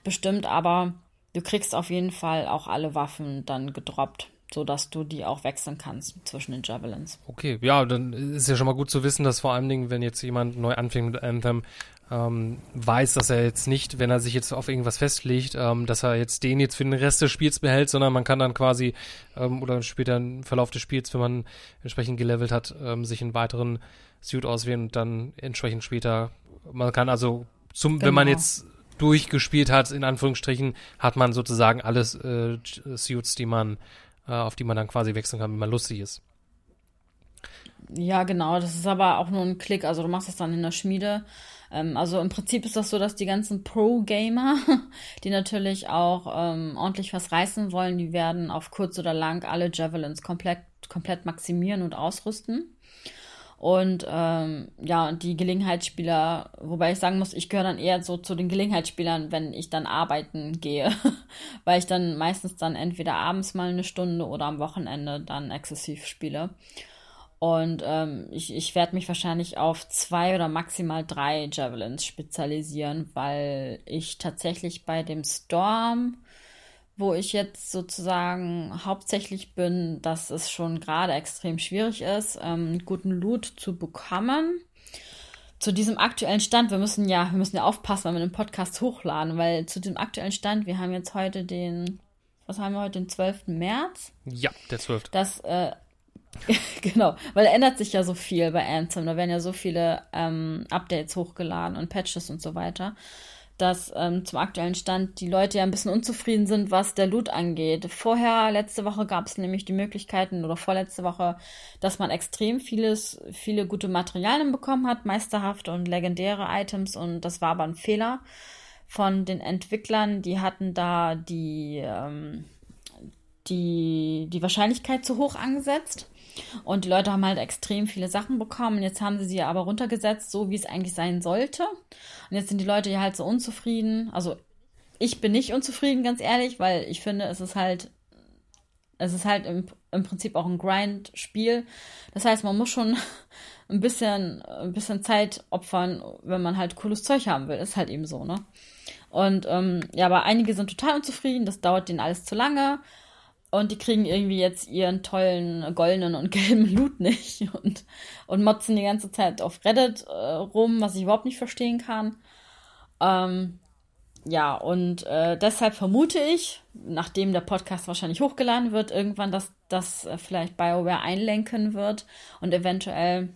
B: bestimmt, aber du kriegst auf jeden Fall auch alle Waffen dann gedroppt so dass du die auch wechseln kannst zwischen den Javelins.
A: Okay, ja, dann ist ja schon mal gut zu wissen, dass vor allen Dingen, wenn jetzt jemand neu anfängt mit Anthem, ähm, weiß, dass er jetzt nicht, wenn er sich jetzt auf irgendwas festlegt, ähm, dass er jetzt den jetzt für den Rest des Spiels behält, sondern man kann dann quasi ähm, oder später im Verlauf des Spiels, wenn man entsprechend gelevelt hat, ähm, sich einen weiteren Suit auswählen und dann entsprechend später, man kann also zum, genau. wenn man genau. jetzt durchgespielt hat, in Anführungsstrichen, hat man sozusagen alles äh, Suits, die man auf die man dann quasi wechseln kann, wenn man lustig ist.
B: Ja, genau. Das ist aber auch nur ein Klick. Also du machst das dann in der Schmiede. Ähm, also im Prinzip ist das so, dass die ganzen Pro-Gamer, die natürlich auch ähm, ordentlich was reißen wollen, die werden auf kurz oder lang alle Javelins komplett, komplett maximieren und ausrüsten. Und ähm, ja, die Gelegenheitsspieler, wobei ich sagen muss, ich gehöre dann eher so zu den Gelegenheitsspielern, wenn ich dann arbeiten gehe, weil ich dann meistens dann entweder abends mal eine Stunde oder am Wochenende dann exzessiv spiele. Und ähm, ich, ich werde mich wahrscheinlich auf zwei oder maximal drei Javelins spezialisieren, weil ich tatsächlich bei dem Storm wo ich jetzt sozusagen hauptsächlich bin, dass es schon gerade extrem schwierig ist, ähm, guten Loot zu bekommen. Zu diesem aktuellen Stand, wir müssen ja, wir müssen ja aufpassen, wenn wir den Podcast hochladen, weil zu dem aktuellen Stand, wir haben jetzt heute den, was haben wir heute, den 12. März?
A: Ja, der 12.
B: Das, äh, genau, weil da ändert sich ja so viel bei Anthem. Da werden ja so viele ähm, Updates hochgeladen und Patches und so weiter dass ähm, zum aktuellen Stand die Leute ja ein bisschen unzufrieden sind, was der Loot angeht. Vorher, letzte Woche gab es nämlich die Möglichkeiten oder vorletzte Woche, dass man extrem vieles, viele gute Materialien bekommen hat, meisterhafte und legendäre Items und das war aber ein Fehler von den Entwicklern. Die hatten da die, ähm, die, die Wahrscheinlichkeit zu hoch angesetzt. Und die Leute haben halt extrem viele Sachen bekommen. Jetzt haben sie sie aber runtergesetzt, so wie es eigentlich sein sollte. Und jetzt sind die Leute ja halt so unzufrieden. Also ich bin nicht unzufrieden, ganz ehrlich, weil ich finde, es ist halt, es ist halt im, im Prinzip auch ein Grind-Spiel. Das heißt, man muss schon ein bisschen, ein bisschen Zeit opfern, wenn man halt cooles Zeug haben will. Ist halt eben so, ne? Und ähm, ja, aber einige sind total unzufrieden, das dauert denen alles zu lange. Und die kriegen irgendwie jetzt ihren tollen goldenen und gelben Loot nicht und, und motzen die ganze Zeit auf Reddit äh, rum, was ich überhaupt nicht verstehen kann. Ähm, ja, und äh, deshalb vermute ich, nachdem der Podcast wahrscheinlich hochgeladen wird, irgendwann, dass das äh, vielleicht BioWare einlenken wird und eventuell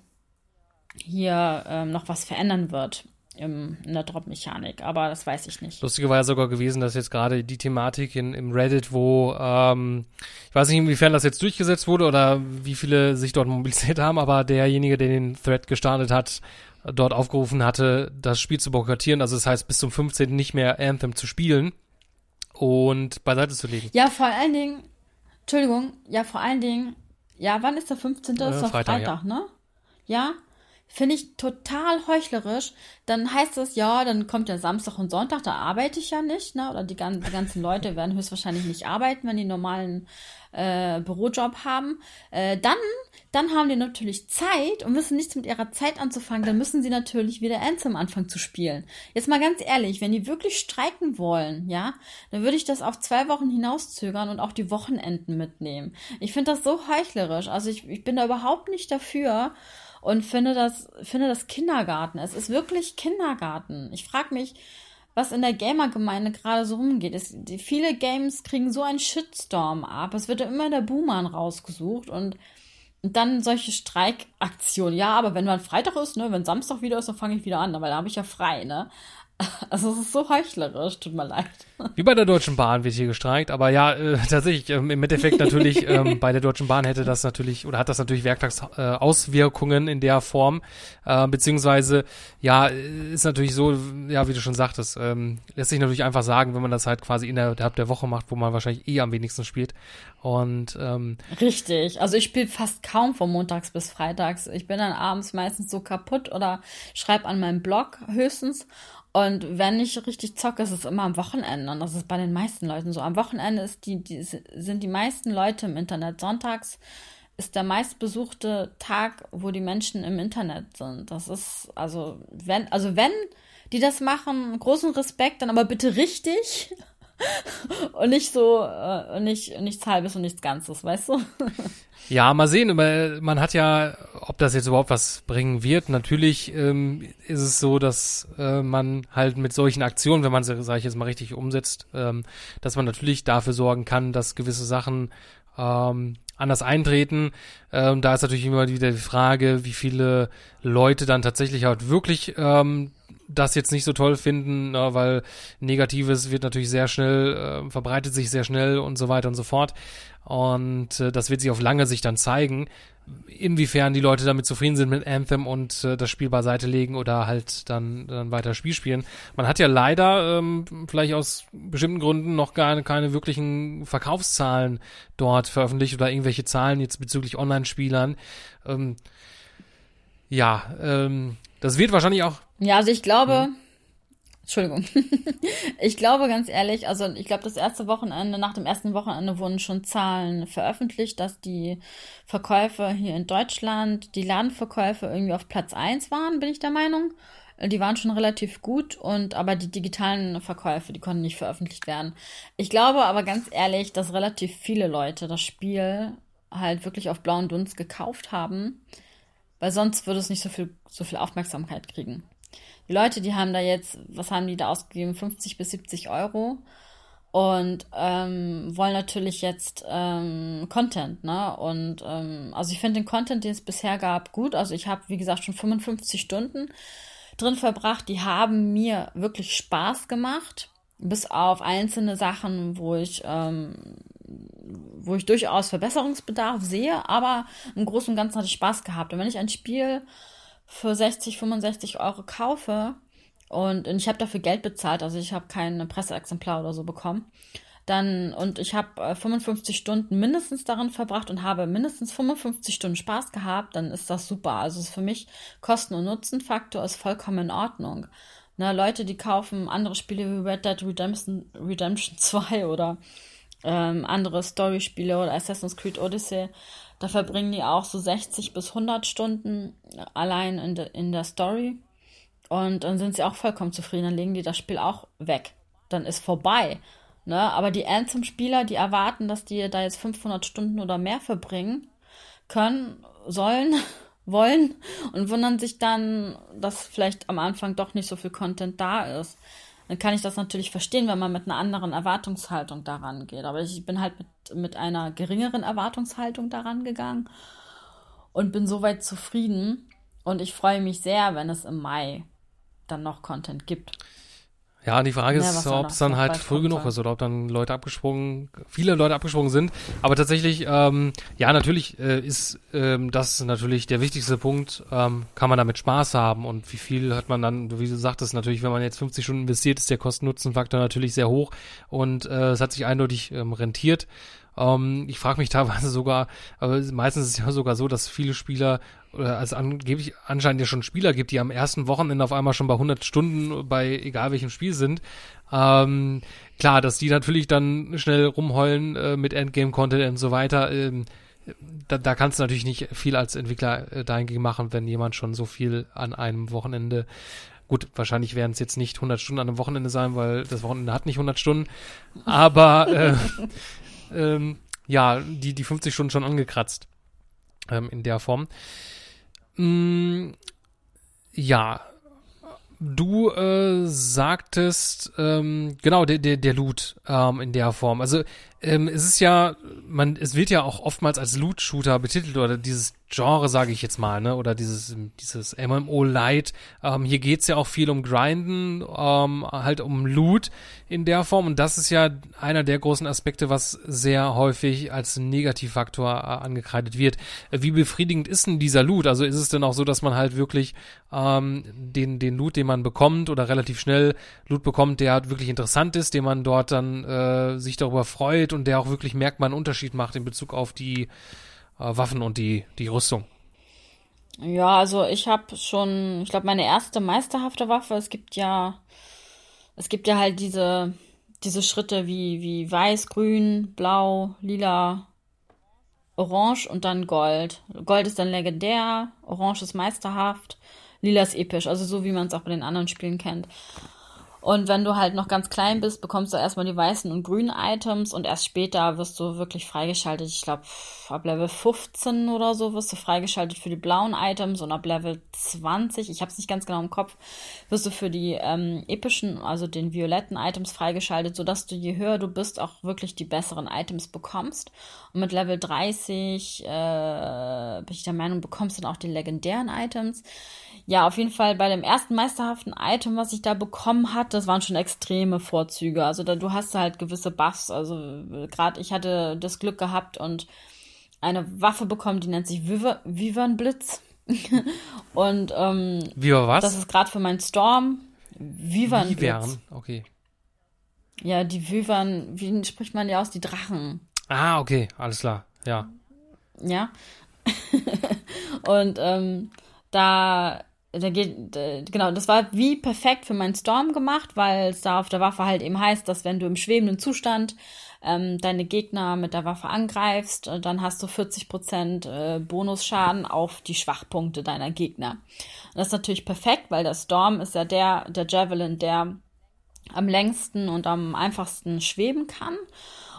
B: hier ähm, noch was verändern wird im, in der Drop-Mechanik, aber das weiß ich nicht.
A: Lustige war ja sogar gewesen, dass jetzt gerade die Thematik in, im Reddit, wo ähm, ich weiß nicht, inwiefern das jetzt durchgesetzt wurde oder wie viele sich dort mobilisiert haben, aber derjenige, der den Thread gestartet hat, dort aufgerufen hatte, das Spiel zu boykottieren, also das heißt bis zum 15. nicht mehr Anthem zu spielen und beiseite zu legen.
B: Ja, vor allen Dingen, Entschuldigung, ja, vor allen Dingen, ja, wann ist der 15.? Das äh, ist doch Freitag, Freitag ja. ne? Ja, Finde ich total heuchlerisch. Dann heißt es, ja, dann kommt ja Samstag und Sonntag, da arbeite ich ja nicht, ne? Oder die, ganzen, die ganzen Leute werden höchstwahrscheinlich nicht arbeiten, wenn die normalen äh, Bürojob haben. Äh, dann, dann haben die natürlich Zeit und wissen nichts mit ihrer Zeit anzufangen. Dann müssen sie natürlich wieder Anthem anfangen zu spielen. Jetzt mal ganz ehrlich, wenn die wirklich streiken wollen, ja, dann würde ich das auf zwei Wochen hinauszögern und auch die Wochenenden mitnehmen. Ich finde das so heuchlerisch. Also ich, ich bin da überhaupt nicht dafür. Und finde das, finde das Kindergarten. Es ist wirklich Kindergarten. Ich frage mich, was in der Gamer-Gemeinde gerade so rumgeht. Es, die, viele Games kriegen so einen Shitstorm ab. Es wird ja immer der Boomer rausgesucht und, und dann solche Streikaktionen. Ja, aber wenn dann Freitag ist, ne, wenn Samstag wieder ist, dann fange ich wieder an, weil da habe ich ja frei, ne? Also es ist so heuchlerisch, tut mir leid.
A: Wie bei der Deutschen Bahn wird hier gestreikt, aber ja, äh, tatsächlich, ähm, im Endeffekt natürlich, ähm, bei der Deutschen Bahn hätte das natürlich, oder hat das natürlich Werktagsauswirkungen äh, in der Form, äh, beziehungsweise, ja, ist natürlich so, ja, wie du schon sagtest, ähm, lässt sich natürlich einfach sagen, wenn man das halt quasi innerhalb der Woche macht, wo man wahrscheinlich eh am wenigsten spielt. Und ähm,
B: Richtig, also ich spiele fast kaum von montags bis freitags. Ich bin dann abends meistens so kaputt oder schreibe an meinem Blog höchstens und wenn ich richtig zocke, ist es immer am Wochenende. Und das ist bei den meisten Leuten so. Am Wochenende die, die, sind die meisten Leute im Internet. Sonntags ist der meistbesuchte Tag, wo die Menschen im Internet sind. Das ist, also, wenn, also wenn die das machen, großen Respekt, dann aber bitte richtig. und nicht so, äh, nicht, nichts halbes und nichts Ganzes, weißt du?
A: Ja, mal sehen. Man hat ja, ob das jetzt überhaupt was bringen wird. Natürlich ähm, ist es so, dass äh, man halt mit solchen Aktionen, wenn man sie, sage ich jetzt mal, richtig umsetzt, ähm, dass man natürlich dafür sorgen kann, dass gewisse Sachen ähm, anders eintreten. Ähm, da ist natürlich immer wieder die Frage, wie viele Leute dann tatsächlich halt wirklich ähm, das jetzt nicht so toll finden, na, weil Negatives wird natürlich sehr schnell, äh, verbreitet sich sehr schnell und so weiter und so fort. Und äh, das wird sich auf lange Sicht dann zeigen, inwiefern die Leute damit zufrieden sind mit Anthem und äh, das Spiel beiseite legen oder halt dann, dann weiter Spiel spielen. Man hat ja leider, ähm, vielleicht aus bestimmten Gründen, noch gar keine wirklichen Verkaufszahlen dort veröffentlicht oder irgendwelche Zahlen jetzt bezüglich Online-Spielern. Ähm, ja, ähm, das wird wahrscheinlich auch.
B: Ja, also ich glaube, hm. Entschuldigung. ich glaube ganz ehrlich, also ich glaube, das erste Wochenende, nach dem ersten Wochenende wurden schon Zahlen veröffentlicht, dass die Verkäufe hier in Deutschland, die Ladenverkäufe irgendwie auf Platz 1 waren, bin ich der Meinung. Die waren schon relativ gut und aber die digitalen Verkäufe, die konnten nicht veröffentlicht werden. Ich glaube aber ganz ehrlich, dass relativ viele Leute das Spiel halt wirklich auf blauen Dunst gekauft haben, weil sonst würde es nicht so viel, so viel Aufmerksamkeit kriegen. Die Leute, die haben da jetzt, was haben die da ausgegeben? 50 bis 70 Euro und ähm, wollen natürlich jetzt ähm, Content, ne? Und ähm, also ich finde den Content, den es bisher gab, gut. Also ich habe, wie gesagt, schon 55 Stunden drin verbracht. Die haben mir wirklich Spaß gemacht, bis auf einzelne Sachen, wo ich ähm, wo ich durchaus Verbesserungsbedarf sehe, aber im Großen und Ganzen hatte ich Spaß gehabt. Und wenn ich ein Spiel für 60, 65 Euro kaufe und, und ich habe dafür Geld bezahlt, also ich habe kein Presseexemplar oder so bekommen, dann und ich habe äh, 55 Stunden mindestens darin verbracht und habe mindestens 55 Stunden Spaß gehabt, dann ist das super. Also für mich Kosten- und Nutzenfaktor ist vollkommen in Ordnung. Ne, Leute, die kaufen andere Spiele wie Red Dead Redemption, Redemption 2 oder ähm, andere Story-Spiele oder Assassin's Creed Odyssey, da verbringen die auch so 60 bis 100 Stunden allein in, de, in der Story. Und dann sind sie auch vollkommen zufrieden. Dann legen die das Spiel auch weg. Dann ist vorbei. Ne? Aber die Anthem-Spieler, die erwarten, dass die da jetzt 500 Stunden oder mehr verbringen können, sollen, wollen und wundern sich dann, dass vielleicht am Anfang doch nicht so viel Content da ist dann kann ich das natürlich verstehen, wenn man mit einer anderen Erwartungshaltung daran geht. Aber ich bin halt mit, mit einer geringeren Erwartungshaltung daran gegangen und bin soweit zufrieden. Und ich freue mich sehr, wenn es im Mai dann noch Content gibt.
A: Ja, die Frage ist, ja, ob es dann halt früh genug ist oder ob dann Leute abgesprungen, viele Leute abgesprungen sind. Aber tatsächlich, ähm, ja, natürlich äh, ist ähm, das natürlich der wichtigste Punkt. Ähm, kann man damit Spaß haben und wie viel hat man dann, wie du sagtest, natürlich, wenn man jetzt 50 Stunden investiert, ist der Kosten-Nutzen-Faktor natürlich sehr hoch und äh, es hat sich eindeutig ähm, rentiert. Ähm, ich frage mich teilweise sogar, aber meistens ist es ja sogar so, dass viele Spieler oder also angeblich anscheinend ja schon Spieler gibt, die am ersten Wochenende auf einmal schon bei 100 Stunden bei egal welchem Spiel sind. Ähm, klar, dass die natürlich dann schnell rumheulen äh, mit Endgame-Content und so weiter. Ähm, da, da kannst du natürlich nicht viel als Entwickler äh, dahingegen machen, wenn jemand schon so viel an einem Wochenende Gut, wahrscheinlich werden es jetzt nicht 100 Stunden an einem Wochenende sein, weil das Wochenende hat nicht 100 Stunden. Aber äh, ähm, ja, die, die 50 Stunden schon angekratzt ähm, in der Form. Mm, ja, du äh, sagtest, ähm, genau, der, der, der Loot ähm, in der Form. Also ähm, es ist ja, man, es wird ja auch oftmals als Loot-Shooter betitelt oder dieses Genre, sage ich jetzt mal, ne? Oder dieses, dieses MMO-Light. Ähm, hier geht's ja auch viel um Grinden, ähm, halt um Loot in der Form. Und das ist ja einer der großen Aspekte, was sehr häufig als Negativfaktor äh, angekreidet wird. Äh, wie befriedigend ist denn dieser Loot? Also ist es denn auch so, dass man halt wirklich ähm, den, den Loot, den man bekommt oder relativ schnell Loot bekommt, der halt wirklich interessant ist, den man dort dann äh, sich darüber freut und der auch wirklich merkt, man einen Unterschied macht in Bezug auf die äh, Waffen und die, die Rüstung.
B: Ja, also ich habe schon, ich glaube, meine erste meisterhafte Waffe, es gibt ja, es gibt ja halt diese, diese Schritte wie, wie weiß, grün, blau, lila, orange und dann Gold. Gold ist dann legendär, orange ist meisterhaft, lila ist episch, also so wie man es auch bei den anderen Spielen kennt. Und wenn du halt noch ganz klein bist, bekommst du erstmal die weißen und grünen Items und erst später wirst du wirklich freigeschaltet. Ich glaube, ab Level 15 oder so wirst du freigeschaltet für die blauen Items und ab Level 20, ich habe es nicht ganz genau im Kopf, wirst du für die ähm, epischen, also den violetten Items freigeschaltet, sodass du je höher du bist, auch wirklich die besseren Items bekommst. Und mit Level 30 äh, bin ich der Meinung, bekommst du dann auch die legendären Items ja, auf jeden Fall bei dem ersten meisterhaften Item, was ich da bekommen hatte, das waren schon extreme Vorzüge. Also da, du hast halt gewisse Buffs. Also gerade ich hatte das Glück gehabt und eine Waffe bekommen, die nennt sich Vivern Blitz. und ähm,
A: Viva was?
B: Das ist gerade für meinen Storm. Vivern Blitz. Vivern,
A: okay.
B: Ja, die Vivern, wie spricht man die aus? Die Drachen.
A: Ah, okay, alles klar, ja.
B: Ja. und ähm, da da geht, genau, das war wie perfekt für meinen Storm gemacht, weil es da auf der Waffe halt eben heißt, dass wenn du im schwebenden Zustand ähm, deine Gegner mit der Waffe angreifst, äh, dann hast du 40% äh, Bonusschaden auf die Schwachpunkte deiner Gegner. Und das ist natürlich perfekt, weil der Storm ist ja der, der Javelin, der am längsten und am einfachsten schweben kann.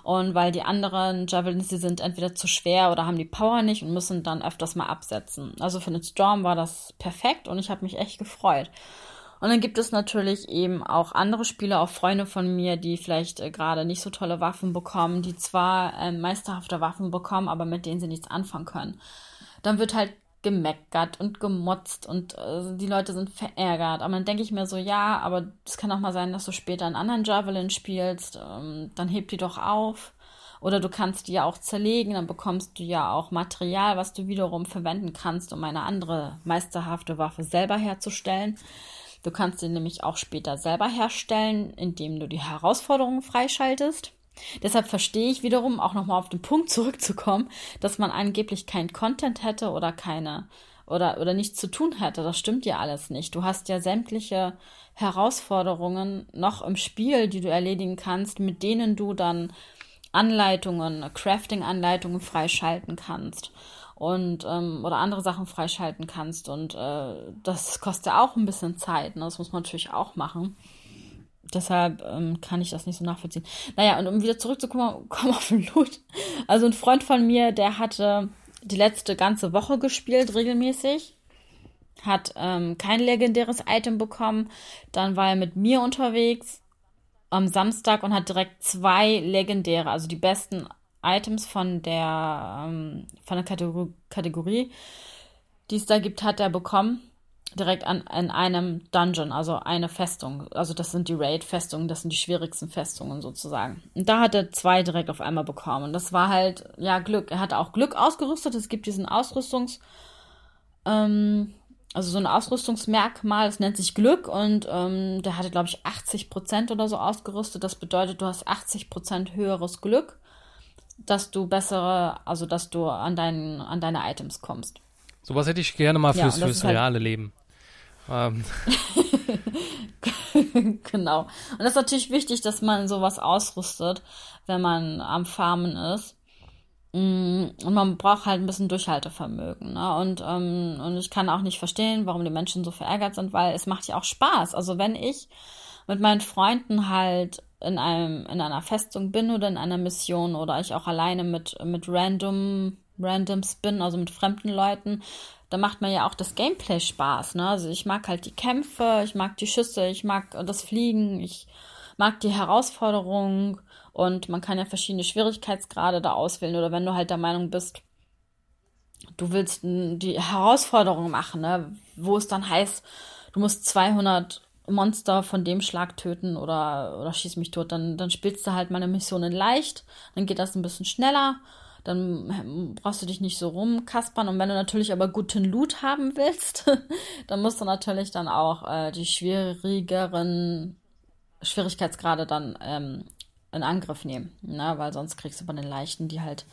B: Und weil die anderen Javelins, die sind entweder zu schwer oder haben die Power nicht und müssen dann öfters mal absetzen. Also für den Storm war das perfekt und ich habe mich echt gefreut. Und dann gibt es natürlich eben auch andere Spieler, auch Freunde von mir, die vielleicht äh, gerade nicht so tolle Waffen bekommen, die zwar äh, meisterhafte Waffen bekommen, aber mit denen sie nichts anfangen können. Dann wird halt gemeckert und gemotzt und äh, die Leute sind verärgert. Aber dann denke ich mir so, ja, aber es kann auch mal sein, dass du später einen anderen Javelin spielst, ähm, dann heb die doch auf. Oder du kannst die ja auch zerlegen, dann bekommst du ja auch Material, was du wiederum verwenden kannst, um eine andere meisterhafte Waffe selber herzustellen. Du kannst sie nämlich auch später selber herstellen, indem du die Herausforderungen freischaltest. Deshalb verstehe ich wiederum, auch nochmal auf den Punkt zurückzukommen, dass man angeblich kein Content hätte oder keine oder, oder nichts zu tun hätte. Das stimmt ja alles nicht. Du hast ja sämtliche Herausforderungen noch im Spiel, die du erledigen kannst, mit denen du dann Anleitungen, Crafting-Anleitungen freischalten kannst und ähm, oder andere Sachen freischalten kannst. Und äh, das kostet ja auch ein bisschen Zeit. Ne? Das muss man natürlich auch machen. Deshalb ähm, kann ich das nicht so nachvollziehen. Naja, und um wieder zurückzukommen auf den Loot. Also ein Freund von mir, der hatte die letzte ganze Woche gespielt, regelmäßig. Hat ähm, kein legendäres Item bekommen. Dann war er mit mir unterwegs am Samstag und hat direkt zwei legendäre, also die besten Items von der, ähm, von der Kategor Kategorie, die es da gibt, hat er bekommen direkt an, an einem Dungeon, also eine Festung. Also das sind die Raid-Festungen, das sind die schwierigsten Festungen sozusagen. Und da hat er zwei direkt auf einmal bekommen. Und das war halt, ja, Glück. Er hatte auch Glück ausgerüstet. Es gibt diesen Ausrüstungs, ähm, also so ein Ausrüstungsmerkmal, das nennt sich Glück. Und ähm, der hatte, glaube ich, 80 Prozent oder so ausgerüstet. Das bedeutet, du hast 80 Prozent höheres Glück, dass du bessere, also dass du an, dein, an deine Items kommst.
A: Sowas hätte ich gerne mal fürs, ja, fürs halt reale Leben.
B: Ähm. genau. Und das ist natürlich wichtig, dass man sowas ausrüstet, wenn man am Farmen ist. Mm, und man braucht halt ein bisschen Durchhaltevermögen. Ne? Und, ähm, und ich kann auch nicht verstehen, warum die Menschen so verärgert sind, weil es macht ja auch Spaß. Also wenn ich mit meinen Freunden halt in einem, in einer Festung bin oder in einer Mission oder ich auch alleine mit, mit random Random Spin, also mit fremden Leuten, da macht mir ja auch das Gameplay Spaß. Ne? Also ich mag halt die Kämpfe, ich mag die Schüsse, ich mag das Fliegen, ich mag die Herausforderung und man kann ja verschiedene Schwierigkeitsgrade da auswählen oder wenn du halt der Meinung bist, du willst die Herausforderung machen, ne? wo es dann heißt, du musst 200 Monster von dem Schlag töten oder, oder schieß mich tot, dann, dann spielst du halt meine Missionen leicht, dann geht das ein bisschen schneller dann brauchst du dich nicht so rumkaspern. Und wenn du natürlich aber guten Loot haben willst, dann musst du natürlich dann auch äh, die schwierigeren Schwierigkeitsgrade dann ähm, in Angriff nehmen, ne? weil sonst kriegst du bei den leichten die halt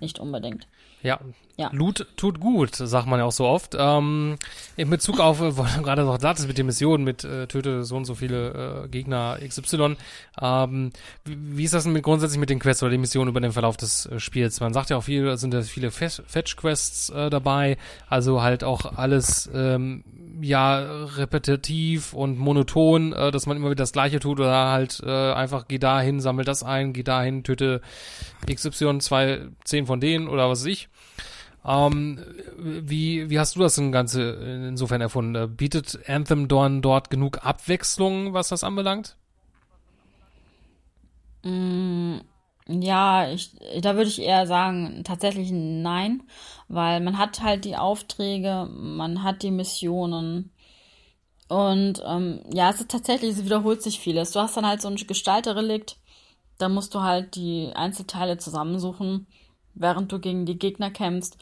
B: nicht unbedingt.
A: Ja, ja. Loot tut gut, sagt man ja auch so oft. Ähm, in Bezug auf, äh, weil du gerade noch sagtest mit den Missionen, mit äh, töte so und so viele äh, Gegner XY. Ähm, wie, wie ist das denn mit grundsätzlich mit den Quests oder den Missionen über den Verlauf des äh, Spiels? Man sagt ja auch viel, sind da viele Fetch-Quests äh, dabei, also halt auch alles ähm, ja repetitiv und monoton, äh, dass man immer wieder das Gleiche tut oder halt äh, einfach geh dahin, sammel das ein, geh dahin, töte XY, zwei, zehn von denen oder was weiß ich. Ähm, wie, wie hast du das Ganze insofern erfunden? Bietet Anthem Dawn dort genug Abwechslung, was das anbelangt?
B: Mm, ja, ich, da würde ich eher sagen, tatsächlich nein, weil man hat halt die Aufträge, man hat die Missionen und ähm, ja, es ist tatsächlich, es wiederholt sich vieles. Du hast dann halt so ein Gestalterrelikt, da musst du halt die Einzelteile zusammensuchen während du gegen die Gegner kämpfst,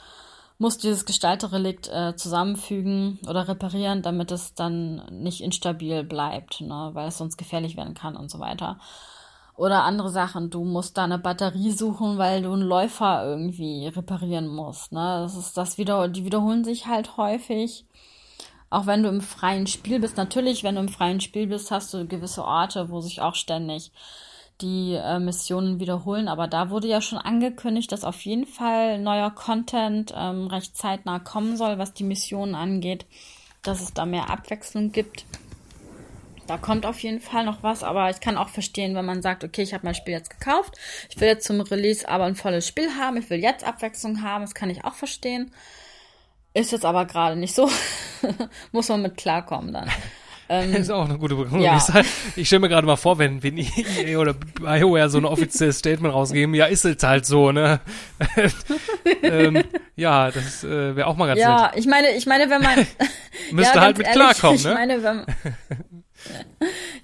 B: musst du dieses Gestalterrelikt äh, zusammenfügen oder reparieren, damit es dann nicht instabil bleibt, ne, weil es sonst gefährlich werden kann und so weiter. Oder andere Sachen, du musst da eine Batterie suchen, weil du einen Läufer irgendwie reparieren musst. Ne? Das ist das wieder, die wiederholen sich halt häufig. Auch wenn du im freien Spiel bist. Natürlich, wenn du im freien Spiel bist, hast du gewisse Orte, wo sich auch ständig die äh, Missionen wiederholen, aber da wurde ja schon angekündigt, dass auf jeden Fall neuer Content ähm, recht zeitnah kommen soll, was die Missionen angeht, dass es da mehr Abwechslung gibt. Da kommt auf jeden Fall noch was, aber ich kann auch verstehen, wenn man sagt, okay, ich habe mein Spiel jetzt gekauft, ich will jetzt zum Release aber ein volles Spiel haben, ich will jetzt Abwechslung haben, das kann ich auch verstehen. Ist jetzt aber gerade nicht so. Muss man mit klarkommen dann.
A: Ähm, das ist auch eine gute Begründung. Ja. Ich, ich stelle mir gerade mal vor, wenn, wenn EA oder BioWare so ein offizielles Statement rausgeben, ja, ist es halt so, ne? ähm, ja, das äh, wäre auch mal ganz
B: ja, nett. Ja, ich meine, ich meine, wenn man
A: müsste ja, halt mit ehrlich, klarkommen,
B: ich ne? Meine, wenn,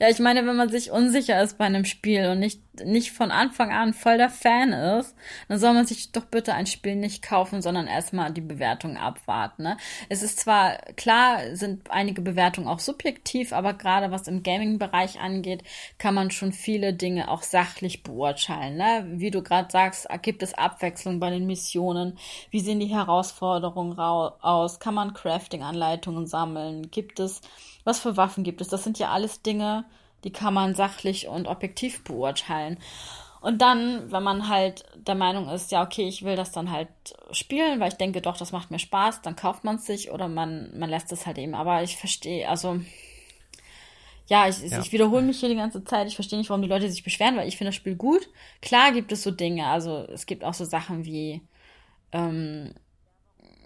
B: ja, ich meine, wenn man sich unsicher ist bei einem Spiel und nicht, nicht von Anfang an voll der Fan ist, dann soll man sich doch bitte ein Spiel nicht kaufen, sondern erstmal die Bewertung abwarten. Ne? Es ist zwar klar, sind einige Bewertungen auch subjektiv, aber gerade was im Gaming-Bereich angeht, kann man schon viele Dinge auch sachlich beurteilen. Ne? Wie du gerade sagst, gibt es Abwechslung bei den Missionen? Wie sehen die Herausforderungen aus? Kann man Crafting-Anleitungen sammeln? Gibt es was für Waffen gibt es? Das sind ja alles Dinge, die kann man sachlich und objektiv beurteilen. Und dann, wenn man halt der Meinung ist, ja, okay, ich will das dann halt spielen, weil ich denke, doch, das macht mir Spaß, dann kauft man es sich oder man, man lässt es halt eben. Aber ich verstehe, also, ja, ich, ja. ich wiederhole mich hier die ganze Zeit. Ich verstehe nicht, warum die Leute sich beschweren, weil ich finde das Spiel gut. Klar gibt es so Dinge, also es gibt auch so Sachen wie, ähm,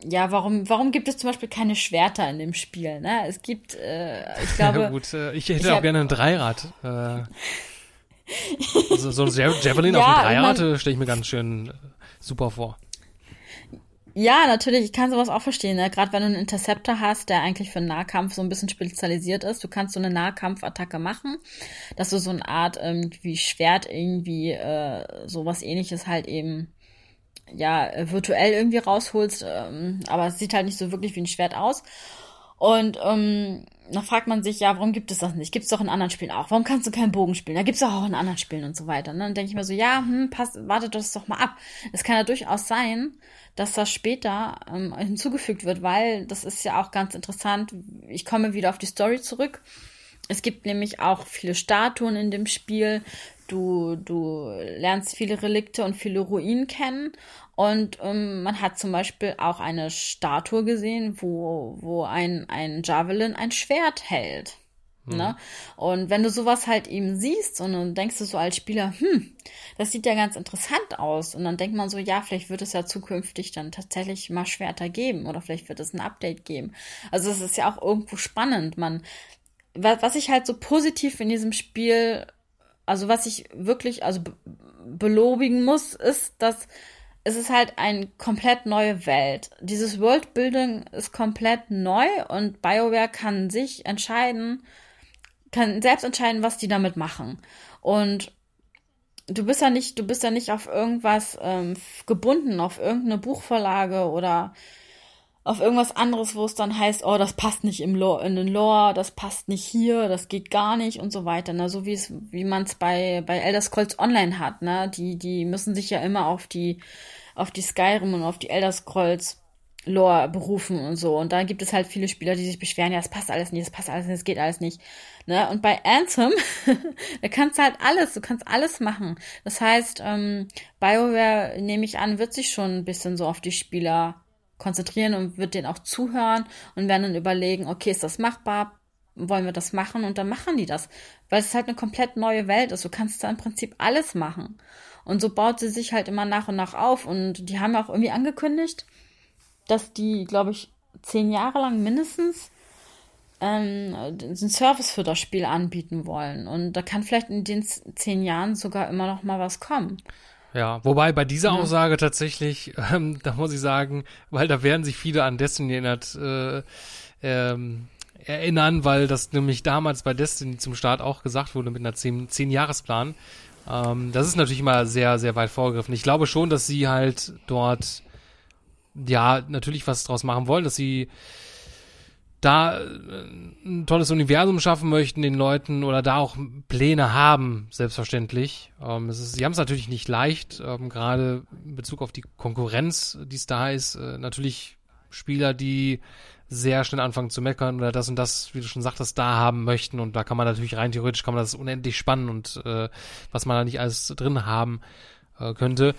B: ja, warum, warum gibt es zum Beispiel keine Schwerter in dem Spiel? Ne? Es gibt, äh, ich glaube.
A: Ja, gut, äh, ich hätte ich auch hab, gerne ein Dreirad. Äh, also so ein Javelin ja, auf dem Dreirad äh, stelle ich mir ganz schön äh, super vor.
B: Ja, natürlich, ich kann sowas auch verstehen, ne? Gerade wenn du einen Interceptor hast, der eigentlich für Nahkampf so ein bisschen spezialisiert ist, du kannst so eine Nahkampfattacke machen, dass du so eine Art irgendwie Schwert irgendwie äh, sowas ähnliches halt eben ja, virtuell irgendwie rausholst, ähm, aber es sieht halt nicht so wirklich wie ein Schwert aus. Und ähm, dann fragt man sich, ja, warum gibt es das nicht? Gibt es doch in anderen Spielen auch. Warum kannst du keinen Bogen spielen? Da gibt es doch auch in anderen Spielen und so weiter. Ne? Dann denke ich mir so, ja, hm, pass, wartet das doch mal ab. Es kann ja durchaus sein, dass das später ähm, hinzugefügt wird, weil das ist ja auch ganz interessant. Ich komme wieder auf die Story zurück. Es gibt nämlich auch viele Statuen in dem Spiel. Du, du lernst viele Relikte und viele Ruinen kennen. Und ähm, man hat zum Beispiel auch eine Statue gesehen, wo, wo ein, ein Javelin ein Schwert hält. Mhm. Ne? Und wenn du sowas halt eben siehst und dann denkst du so als Spieler, hm, das sieht ja ganz interessant aus. Und dann denkt man so, ja, vielleicht wird es ja zukünftig dann tatsächlich mal Schwerter geben oder vielleicht wird es ein Update geben. Also es ist ja auch irgendwo spannend. Man, was ich halt so positiv in diesem Spiel, also was ich wirklich, also belobigen muss, ist, dass es ist halt eine komplett neue Welt. Dieses Worldbuilding ist komplett neu und BioWare kann sich entscheiden, kann selbst entscheiden, was die damit machen. Und du bist ja nicht, du bist ja nicht auf irgendwas ähm, gebunden, auf irgendeine Buchvorlage oder auf irgendwas anderes, wo es dann heißt, oh, das passt nicht im Lore, in den Lore, das passt nicht hier, das geht gar nicht und so weiter, ne? So wie es, wie man es bei, bei Elder Scrolls Online hat, ne? Die, die müssen sich ja immer auf die, auf die Skyrim und auf die Elder Scrolls Lore berufen und so. Und da gibt es halt viele Spieler, die sich beschweren, ja, es passt alles nicht, es passt alles nicht, es geht alles nicht. Ne? Und bei Anthem, da kannst du halt alles, du kannst alles machen. Das heißt, ähm, BioWare, nehme ich an, wird sich schon ein bisschen so auf die Spieler konzentrieren und wird denen auch zuhören und werden dann überlegen, okay, ist das machbar? Wollen wir das machen? Und dann machen die das. Weil es halt eine komplett neue Welt ist. Du kannst da im Prinzip alles machen. Und so baut sie sich halt immer nach und nach auf. Und die haben auch irgendwie angekündigt, dass die, glaube ich, zehn Jahre lang mindestens ähm, einen Service für das Spiel anbieten wollen. Und da kann vielleicht in den zehn Jahren sogar immer noch mal was kommen.
A: Ja, wobei bei dieser. Aussage tatsächlich, ähm, da muss ich sagen, weil da werden sich viele an Destiny erinnert, äh, ähm, erinnern, weil das nämlich damals bei Destiny zum Start auch gesagt wurde mit einer 10-Jahresplan. ähm, das ist natürlich immer sehr, sehr weit vorgegriffen. Ich glaube schon, dass sie halt dort ja natürlich was draus machen wollen, dass sie da äh, ein tolles Universum schaffen möchten, den Leuten oder da auch Pläne haben, selbstverständlich. Ähm, es ist, sie haben es natürlich nicht leicht, ähm, gerade in Bezug auf die Konkurrenz, die es da ist. Äh, natürlich Spieler, die sehr schnell anfangen zu meckern oder das und das, wie du schon sagtest, da haben möchten und da kann man natürlich rein theoretisch kann man das unendlich spannen und äh, was man da nicht alles drin haben äh, könnte.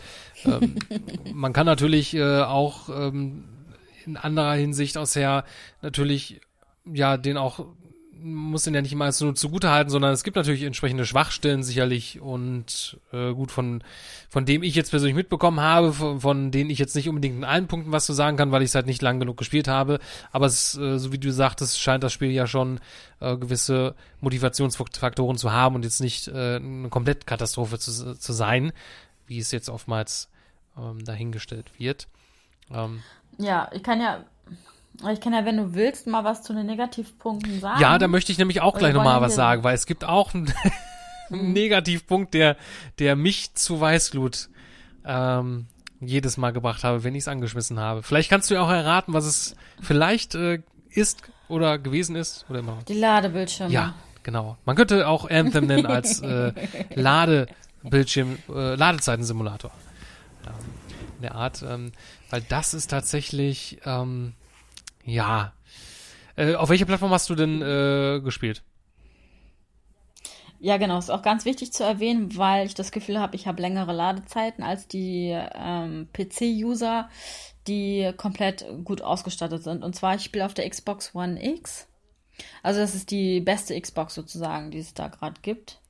A: Ähm, man kann natürlich äh, auch ähm, in anderer Hinsicht aus her natürlich, ja, den auch, muss den ja nicht immer als nur zugute halten, sondern es gibt natürlich entsprechende Schwachstellen sicherlich und äh, gut, von, von dem ich jetzt persönlich mitbekommen habe, von, von denen ich jetzt nicht unbedingt in allen Punkten was zu sagen kann, weil ich es halt nicht lang genug gespielt habe, aber es, äh, so wie du sagtest, scheint das Spiel ja schon äh, gewisse Motivationsfaktoren zu haben und jetzt nicht äh, eine Komplettkatastrophe zu, zu sein, wie es jetzt oftmals ähm, dahingestellt wird.
B: Ähm, ja, ich kann ja, ich kann ja, wenn du willst, mal was zu den Negativpunkten sagen.
A: Ja, da möchte ich nämlich auch gleich nochmal was sagen, weil es gibt auch einen, einen Negativpunkt, der, der mich zu Weißglut ähm, jedes Mal gebracht habe, wenn ich es angeschmissen habe. Vielleicht kannst du ja auch erraten, was es vielleicht äh, ist oder gewesen ist oder immer.
B: Die Ladebildschirme.
A: Ja, genau. Man könnte auch Anthem nennen als äh, Ladebildschirm, äh, Ladezeitensimulator. Ähm, in der Art. Ähm, weil das ist tatsächlich, ähm, ja. Äh, auf welcher Plattform hast du denn äh, gespielt?
B: Ja, genau. Ist auch ganz wichtig zu erwähnen, weil ich das Gefühl habe, ich habe längere Ladezeiten als die ähm, PC-User, die komplett gut ausgestattet sind. Und zwar, ich spiele auf der Xbox One X. Also das ist die beste Xbox sozusagen, die es da gerade gibt.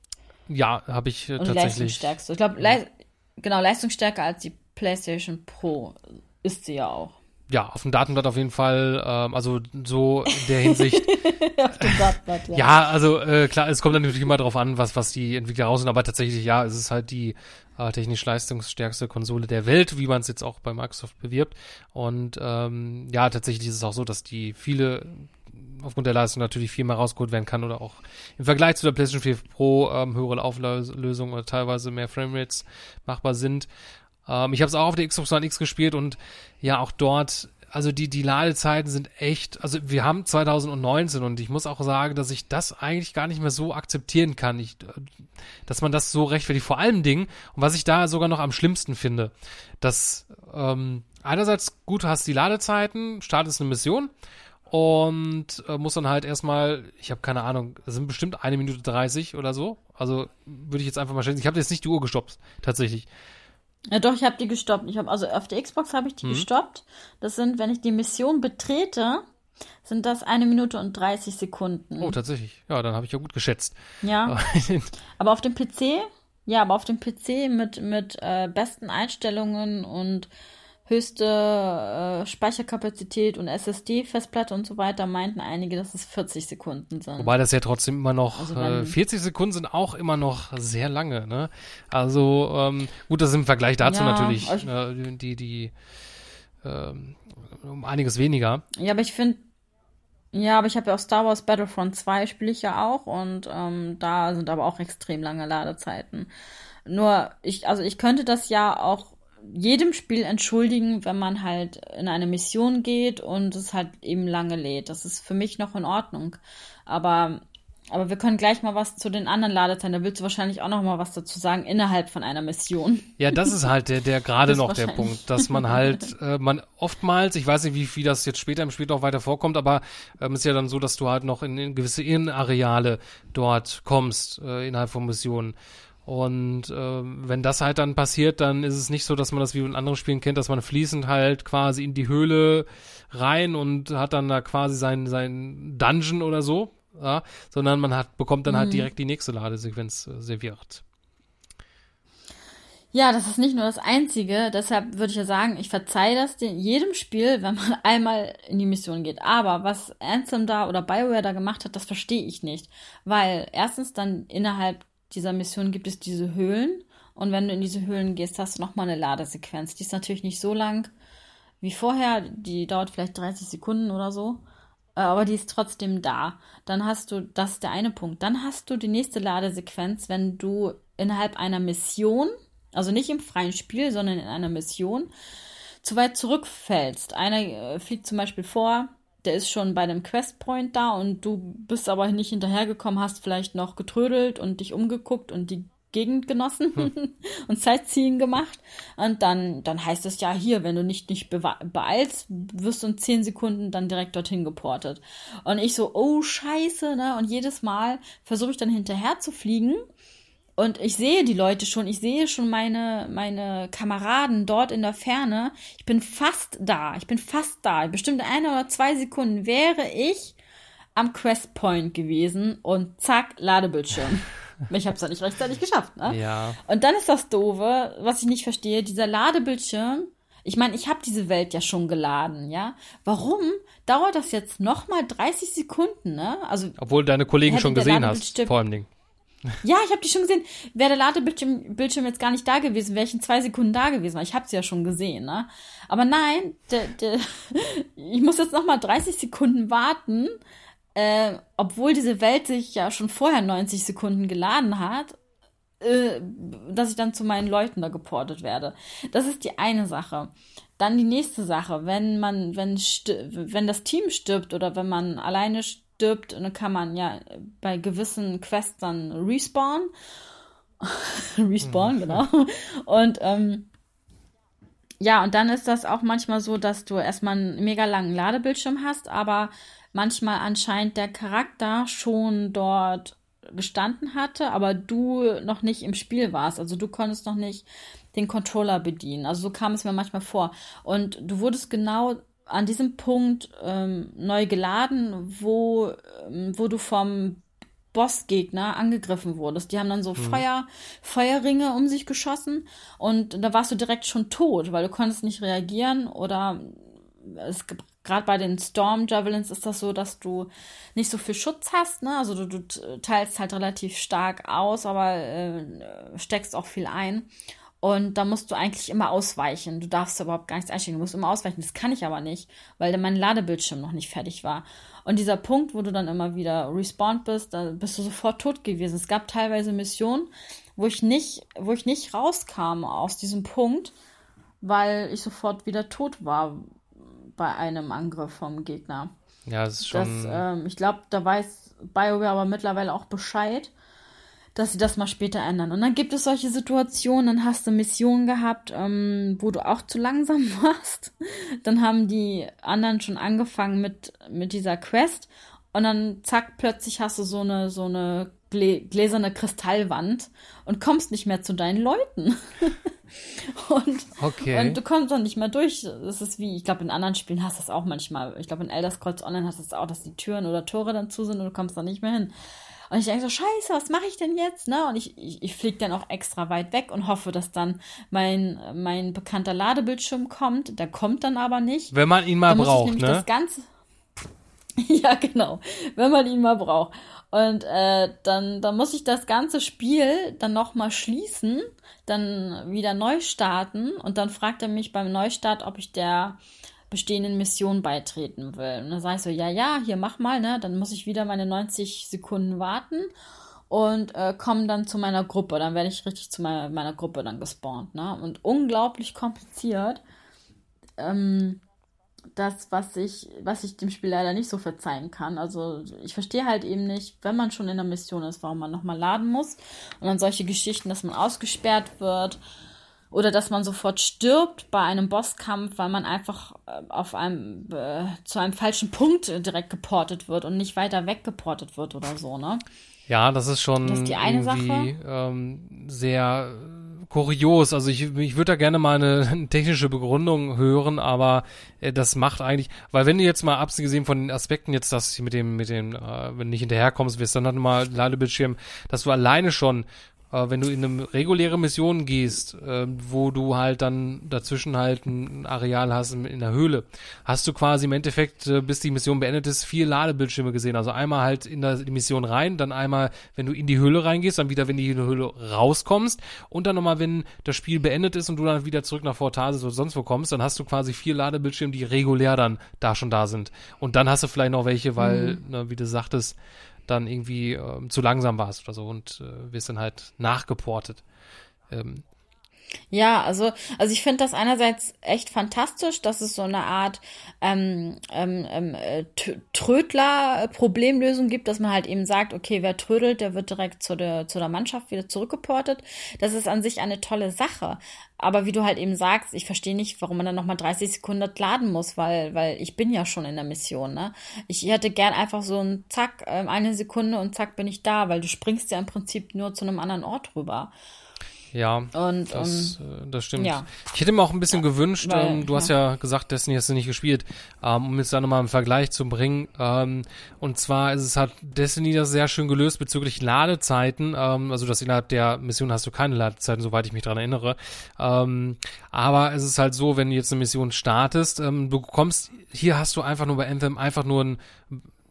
A: Ja, habe ich äh, Und tatsächlich.
B: Leistungsstärkste. Ich glaube, le genau, leistungsstärker als die PlayStation Pro ist sie ja auch.
A: Ja, auf dem Datenblatt auf jeden Fall, ähm, also so in der Hinsicht. auf dem Datenblatt, ja. Ja, also äh, klar, es kommt dann natürlich immer darauf an, was, was die Entwickler raus sind, aber tatsächlich, ja, es ist halt die äh, technisch leistungsstärkste Konsole der Welt, wie man es jetzt auch bei Microsoft bewirbt. Und ähm, ja, tatsächlich ist es auch so, dass die viele aufgrund der Leistung natürlich viel mehr rausgeholt werden kann oder auch im Vergleich zu der PlayStation 4 Pro ähm, höhere Auflösung oder teilweise mehr Framerates machbar sind. Ähm, ich habe es auch auf der Xbox One X gespielt und ja, auch dort, also die, die Ladezeiten sind echt, also wir haben 2019 und ich muss auch sagen, dass ich das eigentlich gar nicht mehr so akzeptieren kann, ich, dass man das so rechtfertigt. Vor allem Dingen, und was ich da sogar noch am schlimmsten finde, dass ähm, einerseits gut hast die Ladezeiten, startest eine Mission und äh, muss dann halt erstmal, ich habe keine Ahnung, das sind bestimmt eine Minute 30 oder so. Also würde ich jetzt einfach mal schätzen. Ich habe jetzt nicht die Uhr gestoppt, tatsächlich.
B: Ja, doch, ich habe die gestoppt. Ich habe also auf der Xbox habe ich die mhm. gestoppt. Das sind, wenn ich die Mission betrete, sind das eine Minute und 30 Sekunden.
A: Oh, tatsächlich. Ja, dann habe ich ja gut geschätzt.
B: Ja. aber auf dem PC, ja, aber auf dem PC mit, mit äh, besten Einstellungen und höchste äh, Speicherkapazität und SSD-Festplatte und so weiter, meinten einige, dass es 40 Sekunden sind.
A: Wobei das ja trotzdem immer noch, also äh, 40 Sekunden sind auch immer noch sehr lange, ne? Also, ähm, gut, das ist im Vergleich dazu ja, natürlich äh, die, die, ähm, um einiges weniger.
B: Ja, aber ich finde, ja, aber ich habe ja auch Star Wars Battlefront 2 spiele ich ja auch und ähm, da sind aber auch extrem lange Ladezeiten. Nur ich, also ich könnte das ja auch jedem Spiel entschuldigen, wenn man halt in eine Mission geht und es halt eben lange lädt. Das ist für mich noch in Ordnung. Aber, aber wir können gleich mal was zu den anderen Ladezeiten. Da willst du wahrscheinlich auch noch mal was dazu sagen innerhalb von einer Mission.
A: Ja, das ist halt der, der gerade noch der Punkt, dass man halt, äh, man oftmals, ich weiß nicht, wie, wie das jetzt später im Spiel auch weiter vorkommt, aber ähm, ist ja dann so, dass du halt noch in, in gewisse Innenareale dort kommst, äh, innerhalb von Missionen. Und äh, wenn das halt dann passiert, dann ist es nicht so, dass man das wie in anderen Spielen kennt, dass man fließend halt quasi in die Höhle rein und hat dann da quasi sein, sein Dungeon oder so, ja, sondern man hat, bekommt dann halt mhm. halt direkt die nächste Ladesequenz äh, serviert.
B: Ja, das ist nicht nur das Einzige, deshalb würde ich ja sagen, ich verzeihe das in jedem Spiel, wenn man einmal in die Mission geht. Aber was Anthem da oder Bioware da gemacht hat, das verstehe ich nicht. Weil erstens dann innerhalb dieser Mission gibt es diese Höhlen. Und wenn du in diese Höhlen gehst, hast du nochmal eine Ladesequenz. Die ist natürlich nicht so lang wie vorher. Die dauert vielleicht 30 Sekunden oder so. Äh, aber die ist trotzdem da. Dann hast du, das ist der eine Punkt. Dann hast du die nächste Ladesequenz, wenn du innerhalb einer Mission, also nicht im freien Spiel, sondern in einer Mission, zu weit zurückfällst. Einer äh, fliegt zum Beispiel vor, der ist schon bei einem Questpoint da und du bist aber nicht hinterhergekommen, hast vielleicht noch getrödelt und dich umgeguckt und die Gegend genossen hm. und Sightseeing gemacht. Und dann, dann heißt es ja hier, wenn du nicht, nicht beeilst, wirst du in zehn Sekunden dann direkt dorthin geportet. Und ich so, oh Scheiße, ne? Und jedes Mal versuche ich dann hinterher zu fliegen und ich sehe die Leute schon, ich sehe schon meine, meine Kameraden dort in der Ferne. Ich bin fast da, ich bin fast da. Bestimmt eine oder zwei Sekunden wäre ich am Quest Point gewesen und zack, Ladebildschirm. Ich habe es ja nicht rechtzeitig geschafft, ne?
A: Ja.
B: Und dann ist das Doofe, was ich nicht verstehe, dieser Ladebildschirm. Ich meine, ich habe diese Welt ja schon geladen, ja? Warum dauert das jetzt nochmal 30 Sekunden, ne?
A: Also Obwohl deine Kollegen schon gesehen hast, vor allem Ding.
B: Ja, ich habe die schon gesehen. Wäre der Ladebildschirm Bildschirm jetzt gar nicht da gewesen, wäre ich in zwei Sekunden da gewesen, ich habe sie ja schon gesehen, ne? Aber nein, der, der, ich muss jetzt noch mal 30 Sekunden warten, äh, obwohl diese Welt sich ja schon vorher 90 Sekunden geladen hat, äh, dass ich dann zu meinen Leuten da geportet werde. Das ist die eine Sache. Dann die nächste Sache, wenn man, wenn, wenn das Team stirbt oder wenn man alleine stirbt, stirbt, dann kann man ja bei gewissen Quests dann respawnen. respawnen, mhm. genau. Und ähm, ja, und dann ist das auch manchmal so, dass du erstmal einen mega langen Ladebildschirm hast, aber manchmal anscheinend der Charakter schon dort gestanden hatte, aber du noch nicht im Spiel warst. Also du konntest noch nicht den Controller bedienen. Also so kam es mir manchmal vor. Und du wurdest genau an diesem Punkt ähm, neu geladen, wo, ähm, wo du vom Bossgegner angegriffen wurdest. Die haben dann so mhm. Feuer, Feuerringe um sich geschossen und da warst du direkt schon tot, weil du konntest nicht reagieren oder es gerade bei den Storm Javelins ist das so, dass du nicht so viel Schutz hast, ne? Also du, du teilst halt relativ stark aus, aber äh, steckst auch viel ein. Und da musst du eigentlich immer ausweichen. Du darfst überhaupt gar nichts einstellen. Du musst immer ausweichen. Das kann ich aber nicht, weil mein Ladebildschirm noch nicht fertig war. Und dieser Punkt, wo du dann immer wieder respawned bist, da bist du sofort tot gewesen. Es gab teilweise Missionen, wo ich nicht, wo ich nicht rauskam aus diesem Punkt, weil ich sofort wieder tot war bei einem Angriff vom Gegner.
A: Ja, das ist schon.
B: Das, ähm, ich glaube, da weiß BioWare aber mittlerweile auch Bescheid dass sie das mal später ändern. Und dann gibt es solche Situationen, dann hast du Missionen gehabt, ähm, wo du auch zu langsam warst. Dann haben die anderen schon angefangen mit, mit dieser Quest und dann zack, plötzlich hast du so eine, so eine gläserne Kristallwand und kommst nicht mehr zu deinen Leuten. und, okay. und du kommst dann nicht mehr durch. Das ist wie, ich glaube, in anderen Spielen hast du das auch manchmal. Ich glaube, in Elder Scrolls Online hast du das auch, dass die Türen oder Tore dann zu sind und du kommst dann nicht mehr hin. Und ich denke so, scheiße, was mache ich denn jetzt? Ne? Und ich, ich, ich fliege dann auch extra weit weg und hoffe, dass dann mein, mein bekannter Ladebildschirm kommt. Der kommt dann aber nicht.
A: Wenn man ihn mal braucht, ne? Das
B: Ganze ja, genau. Wenn man ihn mal braucht. Und äh, dann, dann muss ich das ganze Spiel dann nochmal schließen, dann wieder neu starten und dann fragt er mich beim Neustart, ob ich der bestehenden Mission beitreten will. Und dann sage ich so, ja, ja, hier mach mal, ne? Dann muss ich wieder meine 90 Sekunden warten und äh, komme dann zu meiner Gruppe. Dann werde ich richtig zu meiner, meiner Gruppe dann gespawnt, ne? Und unglaublich kompliziert. Ähm, das, was ich, was ich dem Spiel leider nicht so verzeihen kann. Also ich verstehe halt eben nicht, wenn man schon in der Mission ist, warum man nochmal laden muss. Und dann solche Geschichten, dass man ausgesperrt wird oder dass man sofort stirbt bei einem Bosskampf, weil man einfach äh, auf einem äh, zu einem falschen Punkt direkt geportet wird und nicht weiter weggeportet wird oder so, ne?
A: Ja, das ist schon das ist die eine Sache. Ähm, sehr kurios. Also ich, ich würde da gerne mal eine, eine, technische Begründung hören, aber äh, das macht eigentlich, weil wenn du jetzt mal abgesehen von den Aspekten jetzt, dass mit dem, mit dem, äh, wenn du nicht hinterherkommst, wirst dann halt mal Ladebildschirm, dass du alleine schon äh, wenn du in eine reguläre Mission gehst, äh, wo du halt dann dazwischen halt ein Areal hast in, in der Höhle, hast du quasi im Endeffekt, äh, bis die Mission beendet ist, vier Ladebildschirme gesehen. Also einmal halt in der, die Mission rein, dann einmal, wenn du in die Höhle reingehst, dann wieder, wenn du in die Höhle rauskommst und dann nochmal, wenn das Spiel beendet ist und du dann wieder zurück nach Fortasis oder sonst wo kommst, dann hast du quasi vier Ladebildschirme, die regulär dann da schon da sind. Und dann hast du vielleicht noch welche, weil, mhm. ne, wie du sagtest, dann irgendwie äh, zu langsam warst oder so und äh, wirst dann halt nachgeportet. Ähm,
B: ja, also, also ich finde das einerseits echt fantastisch, dass es so eine Art ähm, ähm, ähm äh, Trödler-Problemlösung gibt, dass man halt eben sagt, okay, wer trödelt, der wird direkt zu der, zu der Mannschaft wieder zurückgeportet. Das ist an sich eine tolle Sache. Aber wie du halt eben sagst, ich verstehe nicht, warum man dann nochmal 30 Sekunden laden muss, weil, weil ich bin ja schon in der Mission, ne? Ich hätte gern einfach so ein Zack, ähm, eine Sekunde und zack bin ich da, weil du springst ja im Prinzip nur zu einem anderen Ort rüber.
A: Ja, und, das, um, ähm, das stimmt. Ja. Ich hätte mir auch ein bisschen ja, gewünscht, weil, ähm, du ja. hast ja gesagt, Destiny hast du nicht gespielt, ähm, um jetzt da nochmal einen Vergleich zu bringen. Ähm, und zwar ist es hat Destiny das sehr schön gelöst bezüglich Ladezeiten. Ähm, also, dass innerhalb der Mission hast du keine Ladezeiten, soweit ich mich dran erinnere. Ähm, aber es ist halt so, wenn du jetzt eine Mission startest, du kommst, hier hast du einfach nur bei Anthem einfach nur ein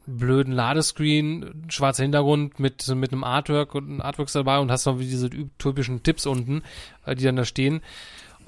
A: blöden Ladescreen, schwarzer Hintergrund mit, mit einem Artwork und Artworks dabei und hast noch diese typischen Tipps unten, äh, die dann da stehen.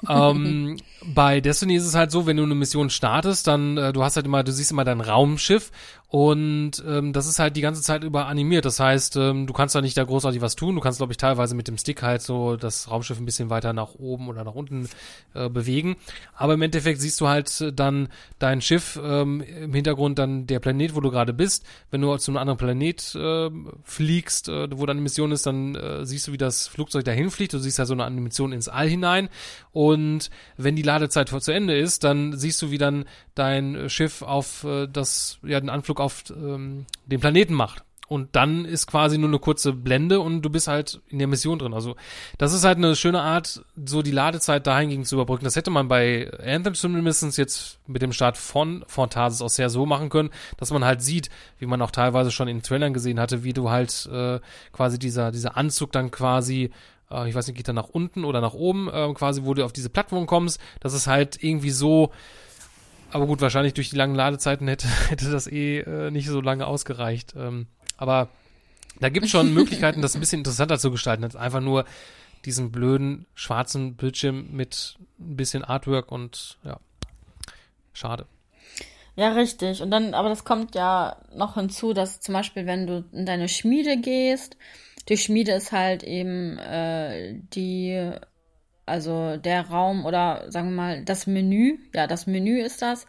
A: Ähm, bei Destiny ist es halt so, wenn du eine Mission startest, dann äh, du hast halt immer, du siehst immer dein Raumschiff und ähm, das ist halt die ganze Zeit über animiert. Das heißt, ähm, du kannst da nicht da großartig was tun. Du kannst, glaube ich, teilweise mit dem Stick halt so das Raumschiff ein bisschen weiter nach oben oder nach unten äh, bewegen. Aber im Endeffekt siehst du halt dann dein Schiff ähm, im Hintergrund dann der Planet, wo du gerade bist. Wenn du zu einem anderen Planet äh, fliegst, äh, wo deine Mission ist, dann äh, siehst du, wie das Flugzeug dahin fliegt. Du siehst halt so eine Animation ins All hinein und wenn die Ladezeit zu Ende ist, dann siehst du, wie dann dein Schiff auf äh, das, ja, den Anflug auf ähm, den Planeten macht. Und dann ist quasi nur eine kurze Blende und du bist halt in der Mission drin. Also das ist halt eine schöne Art, so die Ladezeit dahingegen zu überbrücken. Das hätte man bei Anthem zumindest jetzt mit dem Start von Fontasis auch sehr so machen können, dass man halt sieht, wie man auch teilweise schon in Trailern gesehen hatte, wie du halt äh, quasi dieser, dieser Anzug dann quasi äh, ich weiß nicht, geht er nach unten oder nach oben, äh, quasi, wo du auf diese Plattform kommst. Das ist halt irgendwie so, aber gut, wahrscheinlich durch die langen Ladezeiten hätte, hätte das eh äh, nicht so lange ausgereicht. Ähm, aber da gibt es schon Möglichkeiten, das ein bisschen interessanter zu gestalten, als einfach nur diesen blöden schwarzen Bildschirm mit ein bisschen Artwork und ja, schade.
B: Ja, richtig. Und dann, aber das kommt ja noch hinzu, dass zum Beispiel, wenn du in deine Schmiede gehst, die Schmiede ist halt eben äh, die, also der Raum oder sagen wir mal das Menü, ja, das Menü ist das,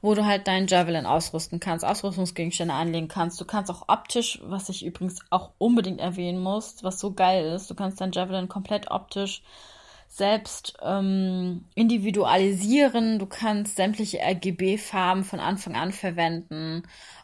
B: wo du halt deinen Javelin ausrüsten kannst, Ausrüstungsgegenstände anlegen kannst. Du kannst auch optisch, was ich übrigens auch unbedingt erwähnen muss, was so geil ist, du kannst dein Javelin komplett optisch selbst ähm, individualisieren. Du kannst sämtliche RGB-Farben von Anfang an verwenden.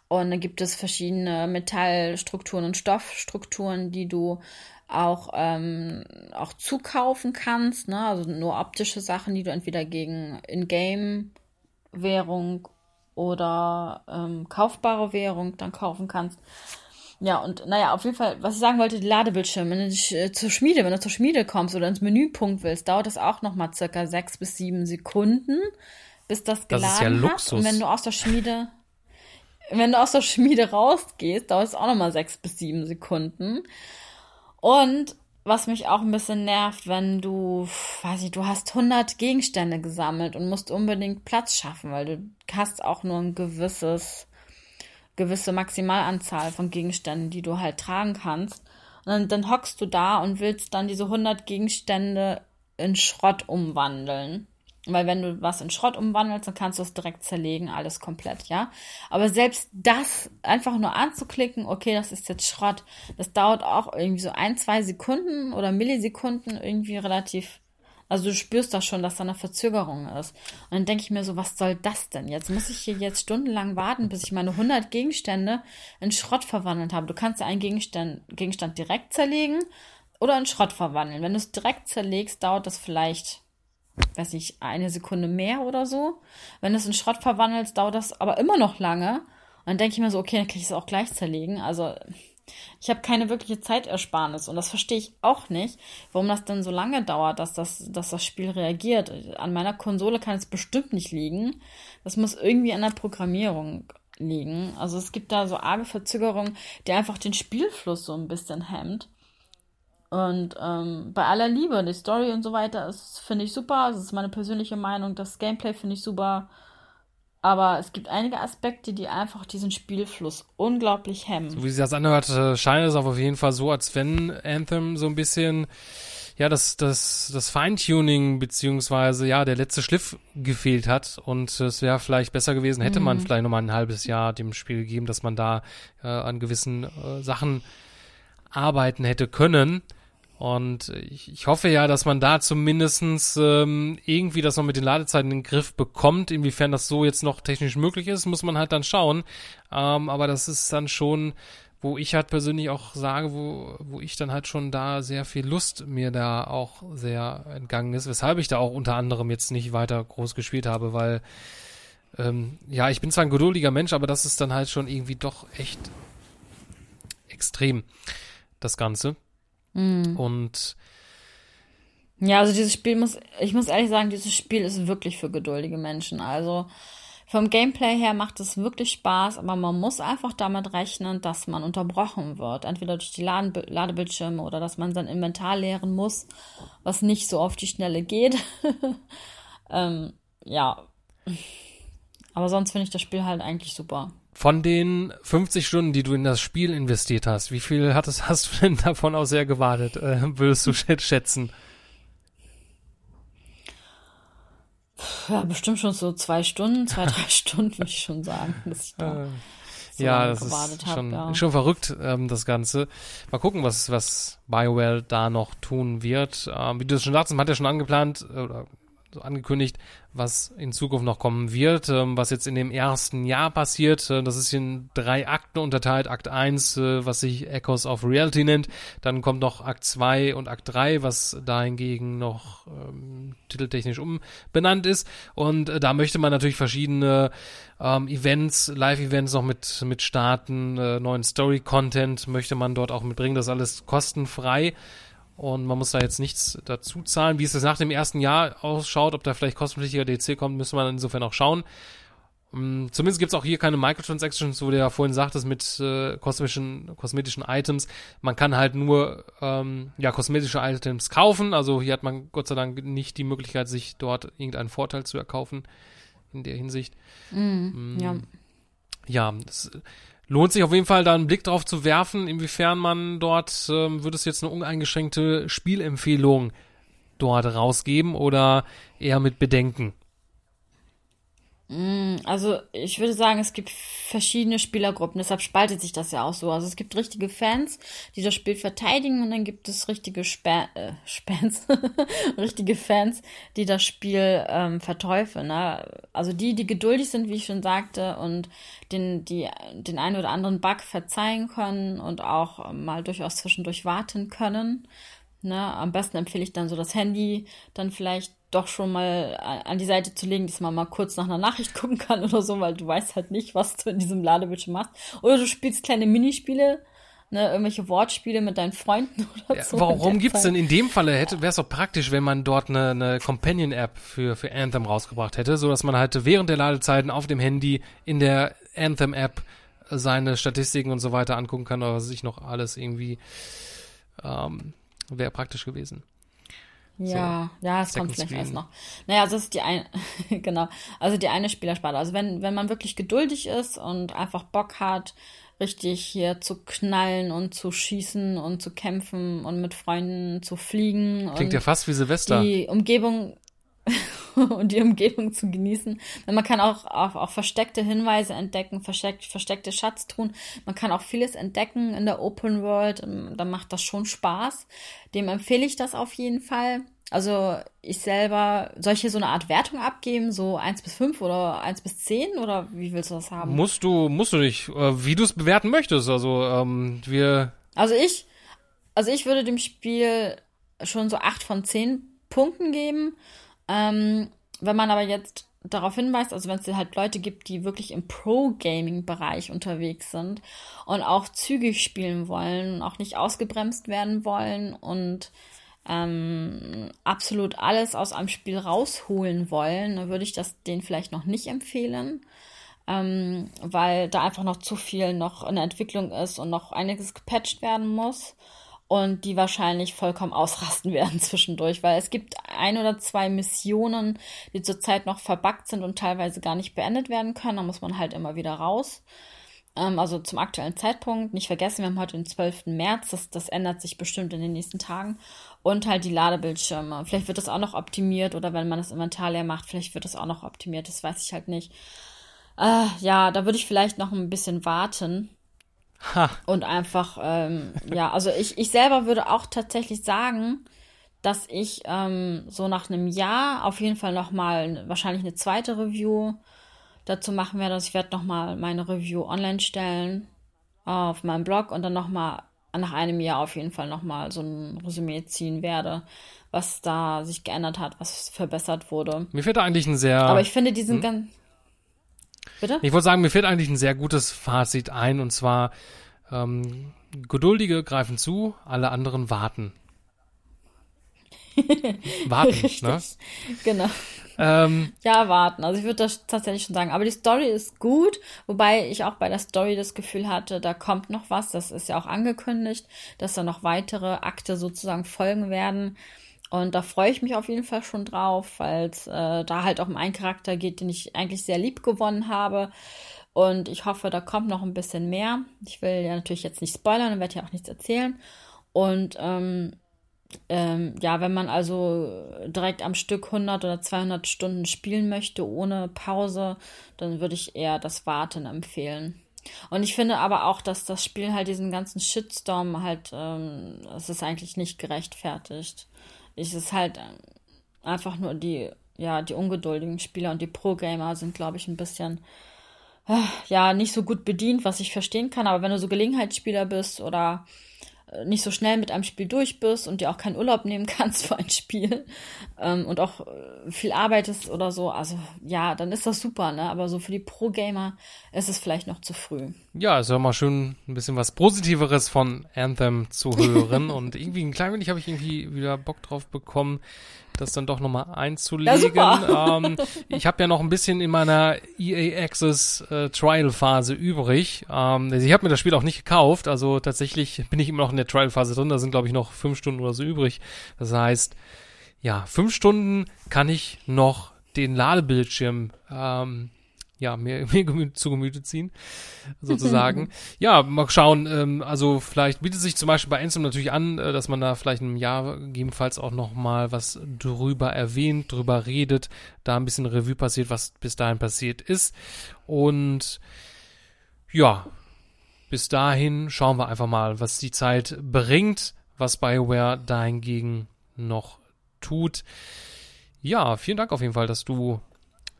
B: Und dann gibt es verschiedene Metallstrukturen und Stoffstrukturen, die du auch, ähm, auch zukaufen kannst. Ne? Also nur optische Sachen, die du entweder gegen In-Game-Währung oder ähm, kaufbare Währung dann kaufen kannst. Ja, und naja, auf jeden Fall, was ich sagen wollte, die Ladebildschirme, wenn du dich, äh, zur Schmiede, wenn du zur Schmiede kommst oder ins Menüpunkt willst, dauert das auch nochmal circa sechs bis sieben Sekunden, bis das geladen das ist ja Luxus. Und wenn du aus der Schmiede, wenn du aus der Schmiede rausgehst, dauert es auch nochmal sechs bis sieben Sekunden. Und was mich auch ein bisschen nervt, wenn du, weiß ich, du hast 100 Gegenstände gesammelt und musst unbedingt Platz schaffen, weil du hast auch nur ein gewisses gewisse Maximalanzahl von Gegenständen, die du halt tragen kannst. Und dann, dann hockst du da und willst dann diese 100 Gegenstände in Schrott umwandeln. Weil wenn du was in Schrott umwandelst, dann kannst du es direkt zerlegen, alles komplett, ja. Aber selbst das einfach nur anzuklicken, okay, das ist jetzt Schrott, das dauert auch irgendwie so ein, zwei Sekunden oder Millisekunden irgendwie relativ also du spürst doch schon, dass da eine Verzögerung ist. Und dann denke ich mir so, was soll das denn? Jetzt muss ich hier jetzt stundenlang warten, bis ich meine 100 Gegenstände in Schrott verwandelt habe. Du kannst ja einen Gegenstand, Gegenstand direkt zerlegen oder in Schrott verwandeln. Wenn du es direkt zerlegst, dauert das vielleicht, weiß ich, eine Sekunde mehr oder so. Wenn du es in Schrott verwandelst, dauert das aber immer noch lange. Und dann denke ich mir so, okay, dann kann ich es auch gleich zerlegen. Also ich habe keine wirkliche Zeitersparnis und das verstehe ich auch nicht, warum das denn so lange dauert, dass das, dass das Spiel reagiert. An meiner Konsole kann es bestimmt nicht liegen. Das muss irgendwie an der Programmierung liegen. Also es gibt da so arge Verzögerungen, die einfach den Spielfluss so ein bisschen hemmt. Und ähm, bei aller Liebe, die Story und so weiter, finde ich super. Das ist meine persönliche Meinung. Das Gameplay finde ich super. Aber es gibt einige Aspekte, die einfach diesen Spielfluss unglaublich hemmen.
A: So wie sich das anhört, äh, scheint es auf jeden Fall so, als wenn Anthem so ein bisschen ja, das, das, das Feintuning beziehungsweise ja, der letzte Schliff gefehlt hat und es wäre vielleicht besser gewesen, hätte mhm. man vielleicht nochmal ein halbes Jahr dem Spiel gegeben, dass man da äh, an gewissen äh, Sachen arbeiten hätte können. Und ich, ich hoffe ja, dass man da zumindestens ähm, irgendwie das noch mit den Ladezeiten in den Griff bekommt. Inwiefern das so jetzt noch technisch möglich ist, muss man halt dann schauen. Ähm, aber das ist dann schon, wo ich halt persönlich auch sage, wo, wo ich dann halt schon da sehr viel Lust mir da auch sehr entgangen ist, weshalb ich da auch unter anderem jetzt nicht weiter groß gespielt habe, weil ähm, ja, ich bin zwar ein geduldiger Mensch, aber das ist dann halt schon irgendwie doch echt extrem, das Ganze. Mhm. Und
B: ja, also dieses Spiel muss, ich muss ehrlich sagen, dieses Spiel ist wirklich für geduldige Menschen. Also vom Gameplay her macht es wirklich Spaß, aber man muss einfach damit rechnen, dass man unterbrochen wird. Entweder durch die Laden Ladebildschirme oder dass man sein Inventar leeren muss, was nicht so auf die Schnelle geht. ähm, ja. Aber sonst finde ich das Spiel halt eigentlich super.
A: Von den 50 Stunden, die du in das Spiel investiert hast, wie viel hattest, hast du denn davon auch sehr gewartet, äh, würdest du schätzen?
B: Ja, bestimmt schon so zwei Stunden, zwei, drei Stunden würde ich schon sagen, dass ich da äh,
A: so ja, das ist schon, hab, ja. schon verrückt, ähm, das Ganze. Mal gucken, was, was BioWare da noch tun wird. Ähm, wie du es schon sagst, man hat ja schon angeplant, oder so angekündigt, was in Zukunft noch kommen wird, ähm, was jetzt in dem ersten Jahr passiert. Äh, das ist in drei Akten unterteilt. Akt 1, äh, was sich Echoes of Reality nennt. Dann kommt noch Akt 2 und Akt 3, was dahingegen noch ähm, titeltechnisch umbenannt ist. Und äh, da möchte man natürlich verschiedene ähm, Events, Live-Events noch mit, mit starten, äh, neuen Story-Content möchte man dort auch mitbringen. Das alles kostenfrei und man muss da jetzt nichts dazu zahlen. Wie es jetzt nach dem ersten Jahr ausschaut, ob da vielleicht kostenpflichtiger DC kommt, müssen wir insofern auch schauen. Mm, zumindest gibt es auch hier keine Microtransactions, wo du ja vorhin sagtest, mit äh, kosmetischen, kosmetischen Items. Man kann halt nur ähm, ja, kosmetische Items kaufen. Also hier hat man Gott sei Dank nicht die Möglichkeit, sich dort irgendeinen Vorteil zu erkaufen in der Hinsicht. Mm, mm, ja. Ja, das, lohnt sich auf jeden Fall da einen Blick drauf zu werfen, inwiefern man dort, ähm, wird es jetzt eine uneingeschränkte Spielempfehlung dort rausgeben oder eher mit Bedenken?
B: Mm, also ich würde sagen, es gibt verschiedene Spielergruppen, deshalb spaltet sich das ja auch so. Also es gibt richtige Fans, die das Spiel verteidigen und dann gibt es richtige Spa äh, Spans, richtige Fans, die das Spiel ähm, verteufeln. Ne? Also die, die geduldig sind, wie ich schon sagte, und den, die, den einen oder anderen Bug verzeihen können und auch mal durchaus zwischendurch warten können. Ne? Am besten empfehle ich dann so das Handy dann vielleicht doch schon mal an die Seite zu legen, dass man mal kurz nach einer Nachricht gucken kann oder so, weil du weißt halt nicht, was du in diesem Ladebildschirm machst. Oder du spielst kleine Minispiele, ne, irgendwelche Wortspiele mit deinen Freunden oder
A: ja, so. Warum gibt's denn in dem Falle, hätte, wäre es doch praktisch, wenn man dort eine, eine Companion-App für, für Anthem rausgebracht hätte, so dass man halt während der Ladezeiten auf dem Handy in der Anthem-App seine Statistiken und so weiter angucken kann, oder was sich noch alles irgendwie ähm, wäre praktisch gewesen.
B: Ja, so, ja, es kommt vielleicht erst noch. Naja, also das ist die eine, genau, also die eine Spielersparte. Also wenn, wenn man wirklich geduldig ist und einfach Bock hat, richtig hier zu knallen und zu schießen und zu kämpfen und mit Freunden zu fliegen.
A: Klingt ja fast wie Silvester.
B: Die Umgebung, und die Umgebung zu genießen. Man kann auch, auch, auch versteckte Hinweise entdecken, versteckt, versteckte Schatztruhen. Man kann auch vieles entdecken in der Open World. Ähm, da macht das schon Spaß. Dem empfehle ich das auf jeden Fall. Also ich selber, soll ich hier so eine Art Wertung abgeben, so 1 bis 5 oder 1 bis 10 oder wie willst du das haben?
A: Musst du, musst du nicht, äh, wie du es bewerten möchtest. Also ähm, wir.
B: Also ich, also ich würde dem Spiel schon so 8 von 10 Punkten geben. Ähm, wenn man aber jetzt darauf hinweist, also wenn es halt Leute gibt, die wirklich im Pro-Gaming-Bereich unterwegs sind und auch zügig spielen wollen auch nicht ausgebremst werden wollen und ähm, absolut alles aus einem Spiel rausholen wollen, dann würde ich das denen vielleicht noch nicht empfehlen, ähm, weil da einfach noch zu viel noch in der Entwicklung ist und noch einiges gepatcht werden muss und die wahrscheinlich vollkommen ausrasten werden zwischendurch, weil es gibt ein oder zwei Missionen, die zurzeit noch verbuggt sind und teilweise gar nicht beendet werden können. Da muss man halt immer wieder raus. Ähm, also zum aktuellen Zeitpunkt. Nicht vergessen, wir haben heute den 12. März. Das, das ändert sich bestimmt in den nächsten Tagen. Und halt die Ladebildschirme. Vielleicht wird das auch noch optimiert oder wenn man das Inventar leer macht, vielleicht wird das auch noch optimiert. Das weiß ich halt nicht. Äh, ja, da würde ich vielleicht noch ein bisschen warten Ha. Und einfach, ähm, ja, also ich, ich selber würde auch tatsächlich sagen, dass ich ähm, so nach einem Jahr auf jeden Fall nochmal wahrscheinlich eine zweite Review dazu machen werde. Also ich werde nochmal meine Review online stellen auf meinem Blog und dann nochmal nach einem Jahr auf jeden Fall nochmal so ein Resümee ziehen werde, was da sich geändert hat, was verbessert wurde.
A: Mir fällt da eigentlich ein sehr.
B: Aber ich finde diesen hm? ganz.
A: Bitte? Ich wollte sagen, mir fällt eigentlich ein sehr gutes Fazit ein und zwar ähm, Geduldige greifen zu, alle anderen warten. warten, ne?
B: Genau. Ähm, ja, warten. Also ich würde das tatsächlich schon sagen. Aber die Story ist gut, wobei ich auch bei der Story das Gefühl hatte, da kommt noch was. Das ist ja auch angekündigt, dass da noch weitere Akte sozusagen folgen werden. Und da freue ich mich auf jeden Fall schon drauf, weil es äh, da halt auch um einen Charakter geht, den ich eigentlich sehr lieb gewonnen habe. Und ich hoffe, da kommt noch ein bisschen mehr. Ich will ja natürlich jetzt nicht spoilern und werde ja auch nichts erzählen. Und ähm, ähm, ja, wenn man also direkt am Stück 100 oder 200 Stunden spielen möchte, ohne Pause, dann würde ich eher das Warten empfehlen. Und ich finde aber auch, dass das Spiel halt diesen ganzen Shitstorm halt, ähm, es ist eigentlich nicht gerechtfertigt es ist halt äh, einfach nur die, ja, die ungeduldigen Spieler und die Pro-Gamer sind, glaube ich, ein bisschen, äh, ja, nicht so gut bedient, was ich verstehen kann. Aber wenn du so Gelegenheitsspieler bist oder nicht so schnell mit einem Spiel durch bist und dir auch keinen Urlaub nehmen kannst für ein Spiel ähm, und auch äh, viel arbeitest oder so, also ja, dann ist das super, ne? Aber so für die Pro-Gamer ist es vielleicht noch zu früh.
A: Ja, ist ja mal schön, ein bisschen was Positiveres von Anthem zu hören und irgendwie ein klein wenig habe ich irgendwie wieder Bock drauf bekommen, das dann doch nochmal einzulegen. Ja, ähm, ich habe ja noch ein bisschen in meiner EA Access äh, Trial Phase übrig. Ähm, also ich habe mir das Spiel auch nicht gekauft, also tatsächlich bin ich immer noch in der Trial Phase drin. Da sind glaube ich noch fünf Stunden oder so übrig. Das heißt, ja, fünf Stunden kann ich noch den Ladebildschirm ähm, ja, mir, mir gemü zu Gemüte ziehen, sozusagen. ja, mal schauen, ähm, also vielleicht bietet sich zum Beispiel bei Ansem natürlich an, äh, dass man da vielleicht im Jahr gegebenenfalls auch nochmal was drüber erwähnt, drüber redet, da ein bisschen Revue passiert, was bis dahin passiert ist. Und ja, bis dahin schauen wir einfach mal, was die Zeit bringt, was BioWare dahingegen noch tut. Ja, vielen Dank auf jeden Fall, dass du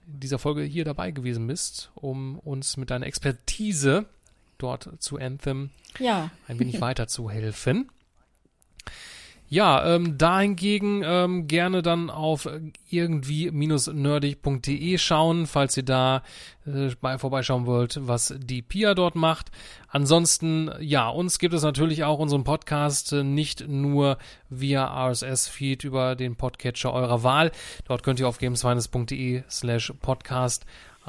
A: dieser Folge hier dabei gewesen bist, um uns mit deiner Expertise dort zu Anthem
B: ja.
A: ein wenig weiterzuhelfen. Ja, ähm, dahingegen ähm, gerne dann auf irgendwie-nerdig.de schauen, falls ihr da äh, vorbeischauen wollt, was die Pia dort macht. Ansonsten, ja, uns gibt es natürlich auch unseren Podcast äh, nicht nur via RSS-Feed über den Podcatcher eurer Wahl. Dort könnt ihr auf gamesfinance.de slash podcast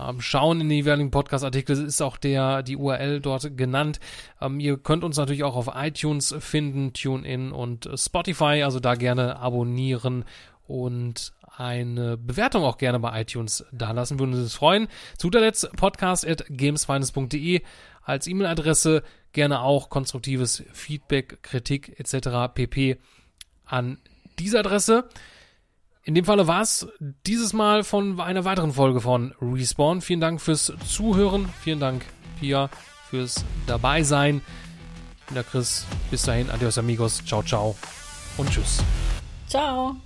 A: ähm, schauen in den jeweiligen Podcast-Artikel ist auch der, die URL dort genannt. Ähm, ihr könnt uns natürlich auch auf iTunes finden, TuneIn und Spotify, also da gerne abonnieren und eine Bewertung auch gerne bei iTunes da lassen, würden uns freuen. Zu guter Letzt podcast at gamesfinance.de als E-Mail-Adresse, gerne auch konstruktives Feedback, Kritik etc. pp. an diese Adresse. In dem Falle war es dieses Mal von einer weiteren Folge von Respawn. Vielen Dank fürs Zuhören. Vielen Dank, Pia, fürs Dabeisein. Ich bin der Chris. Bis dahin, adios amigos. Ciao, ciao und tschüss.
B: Ciao.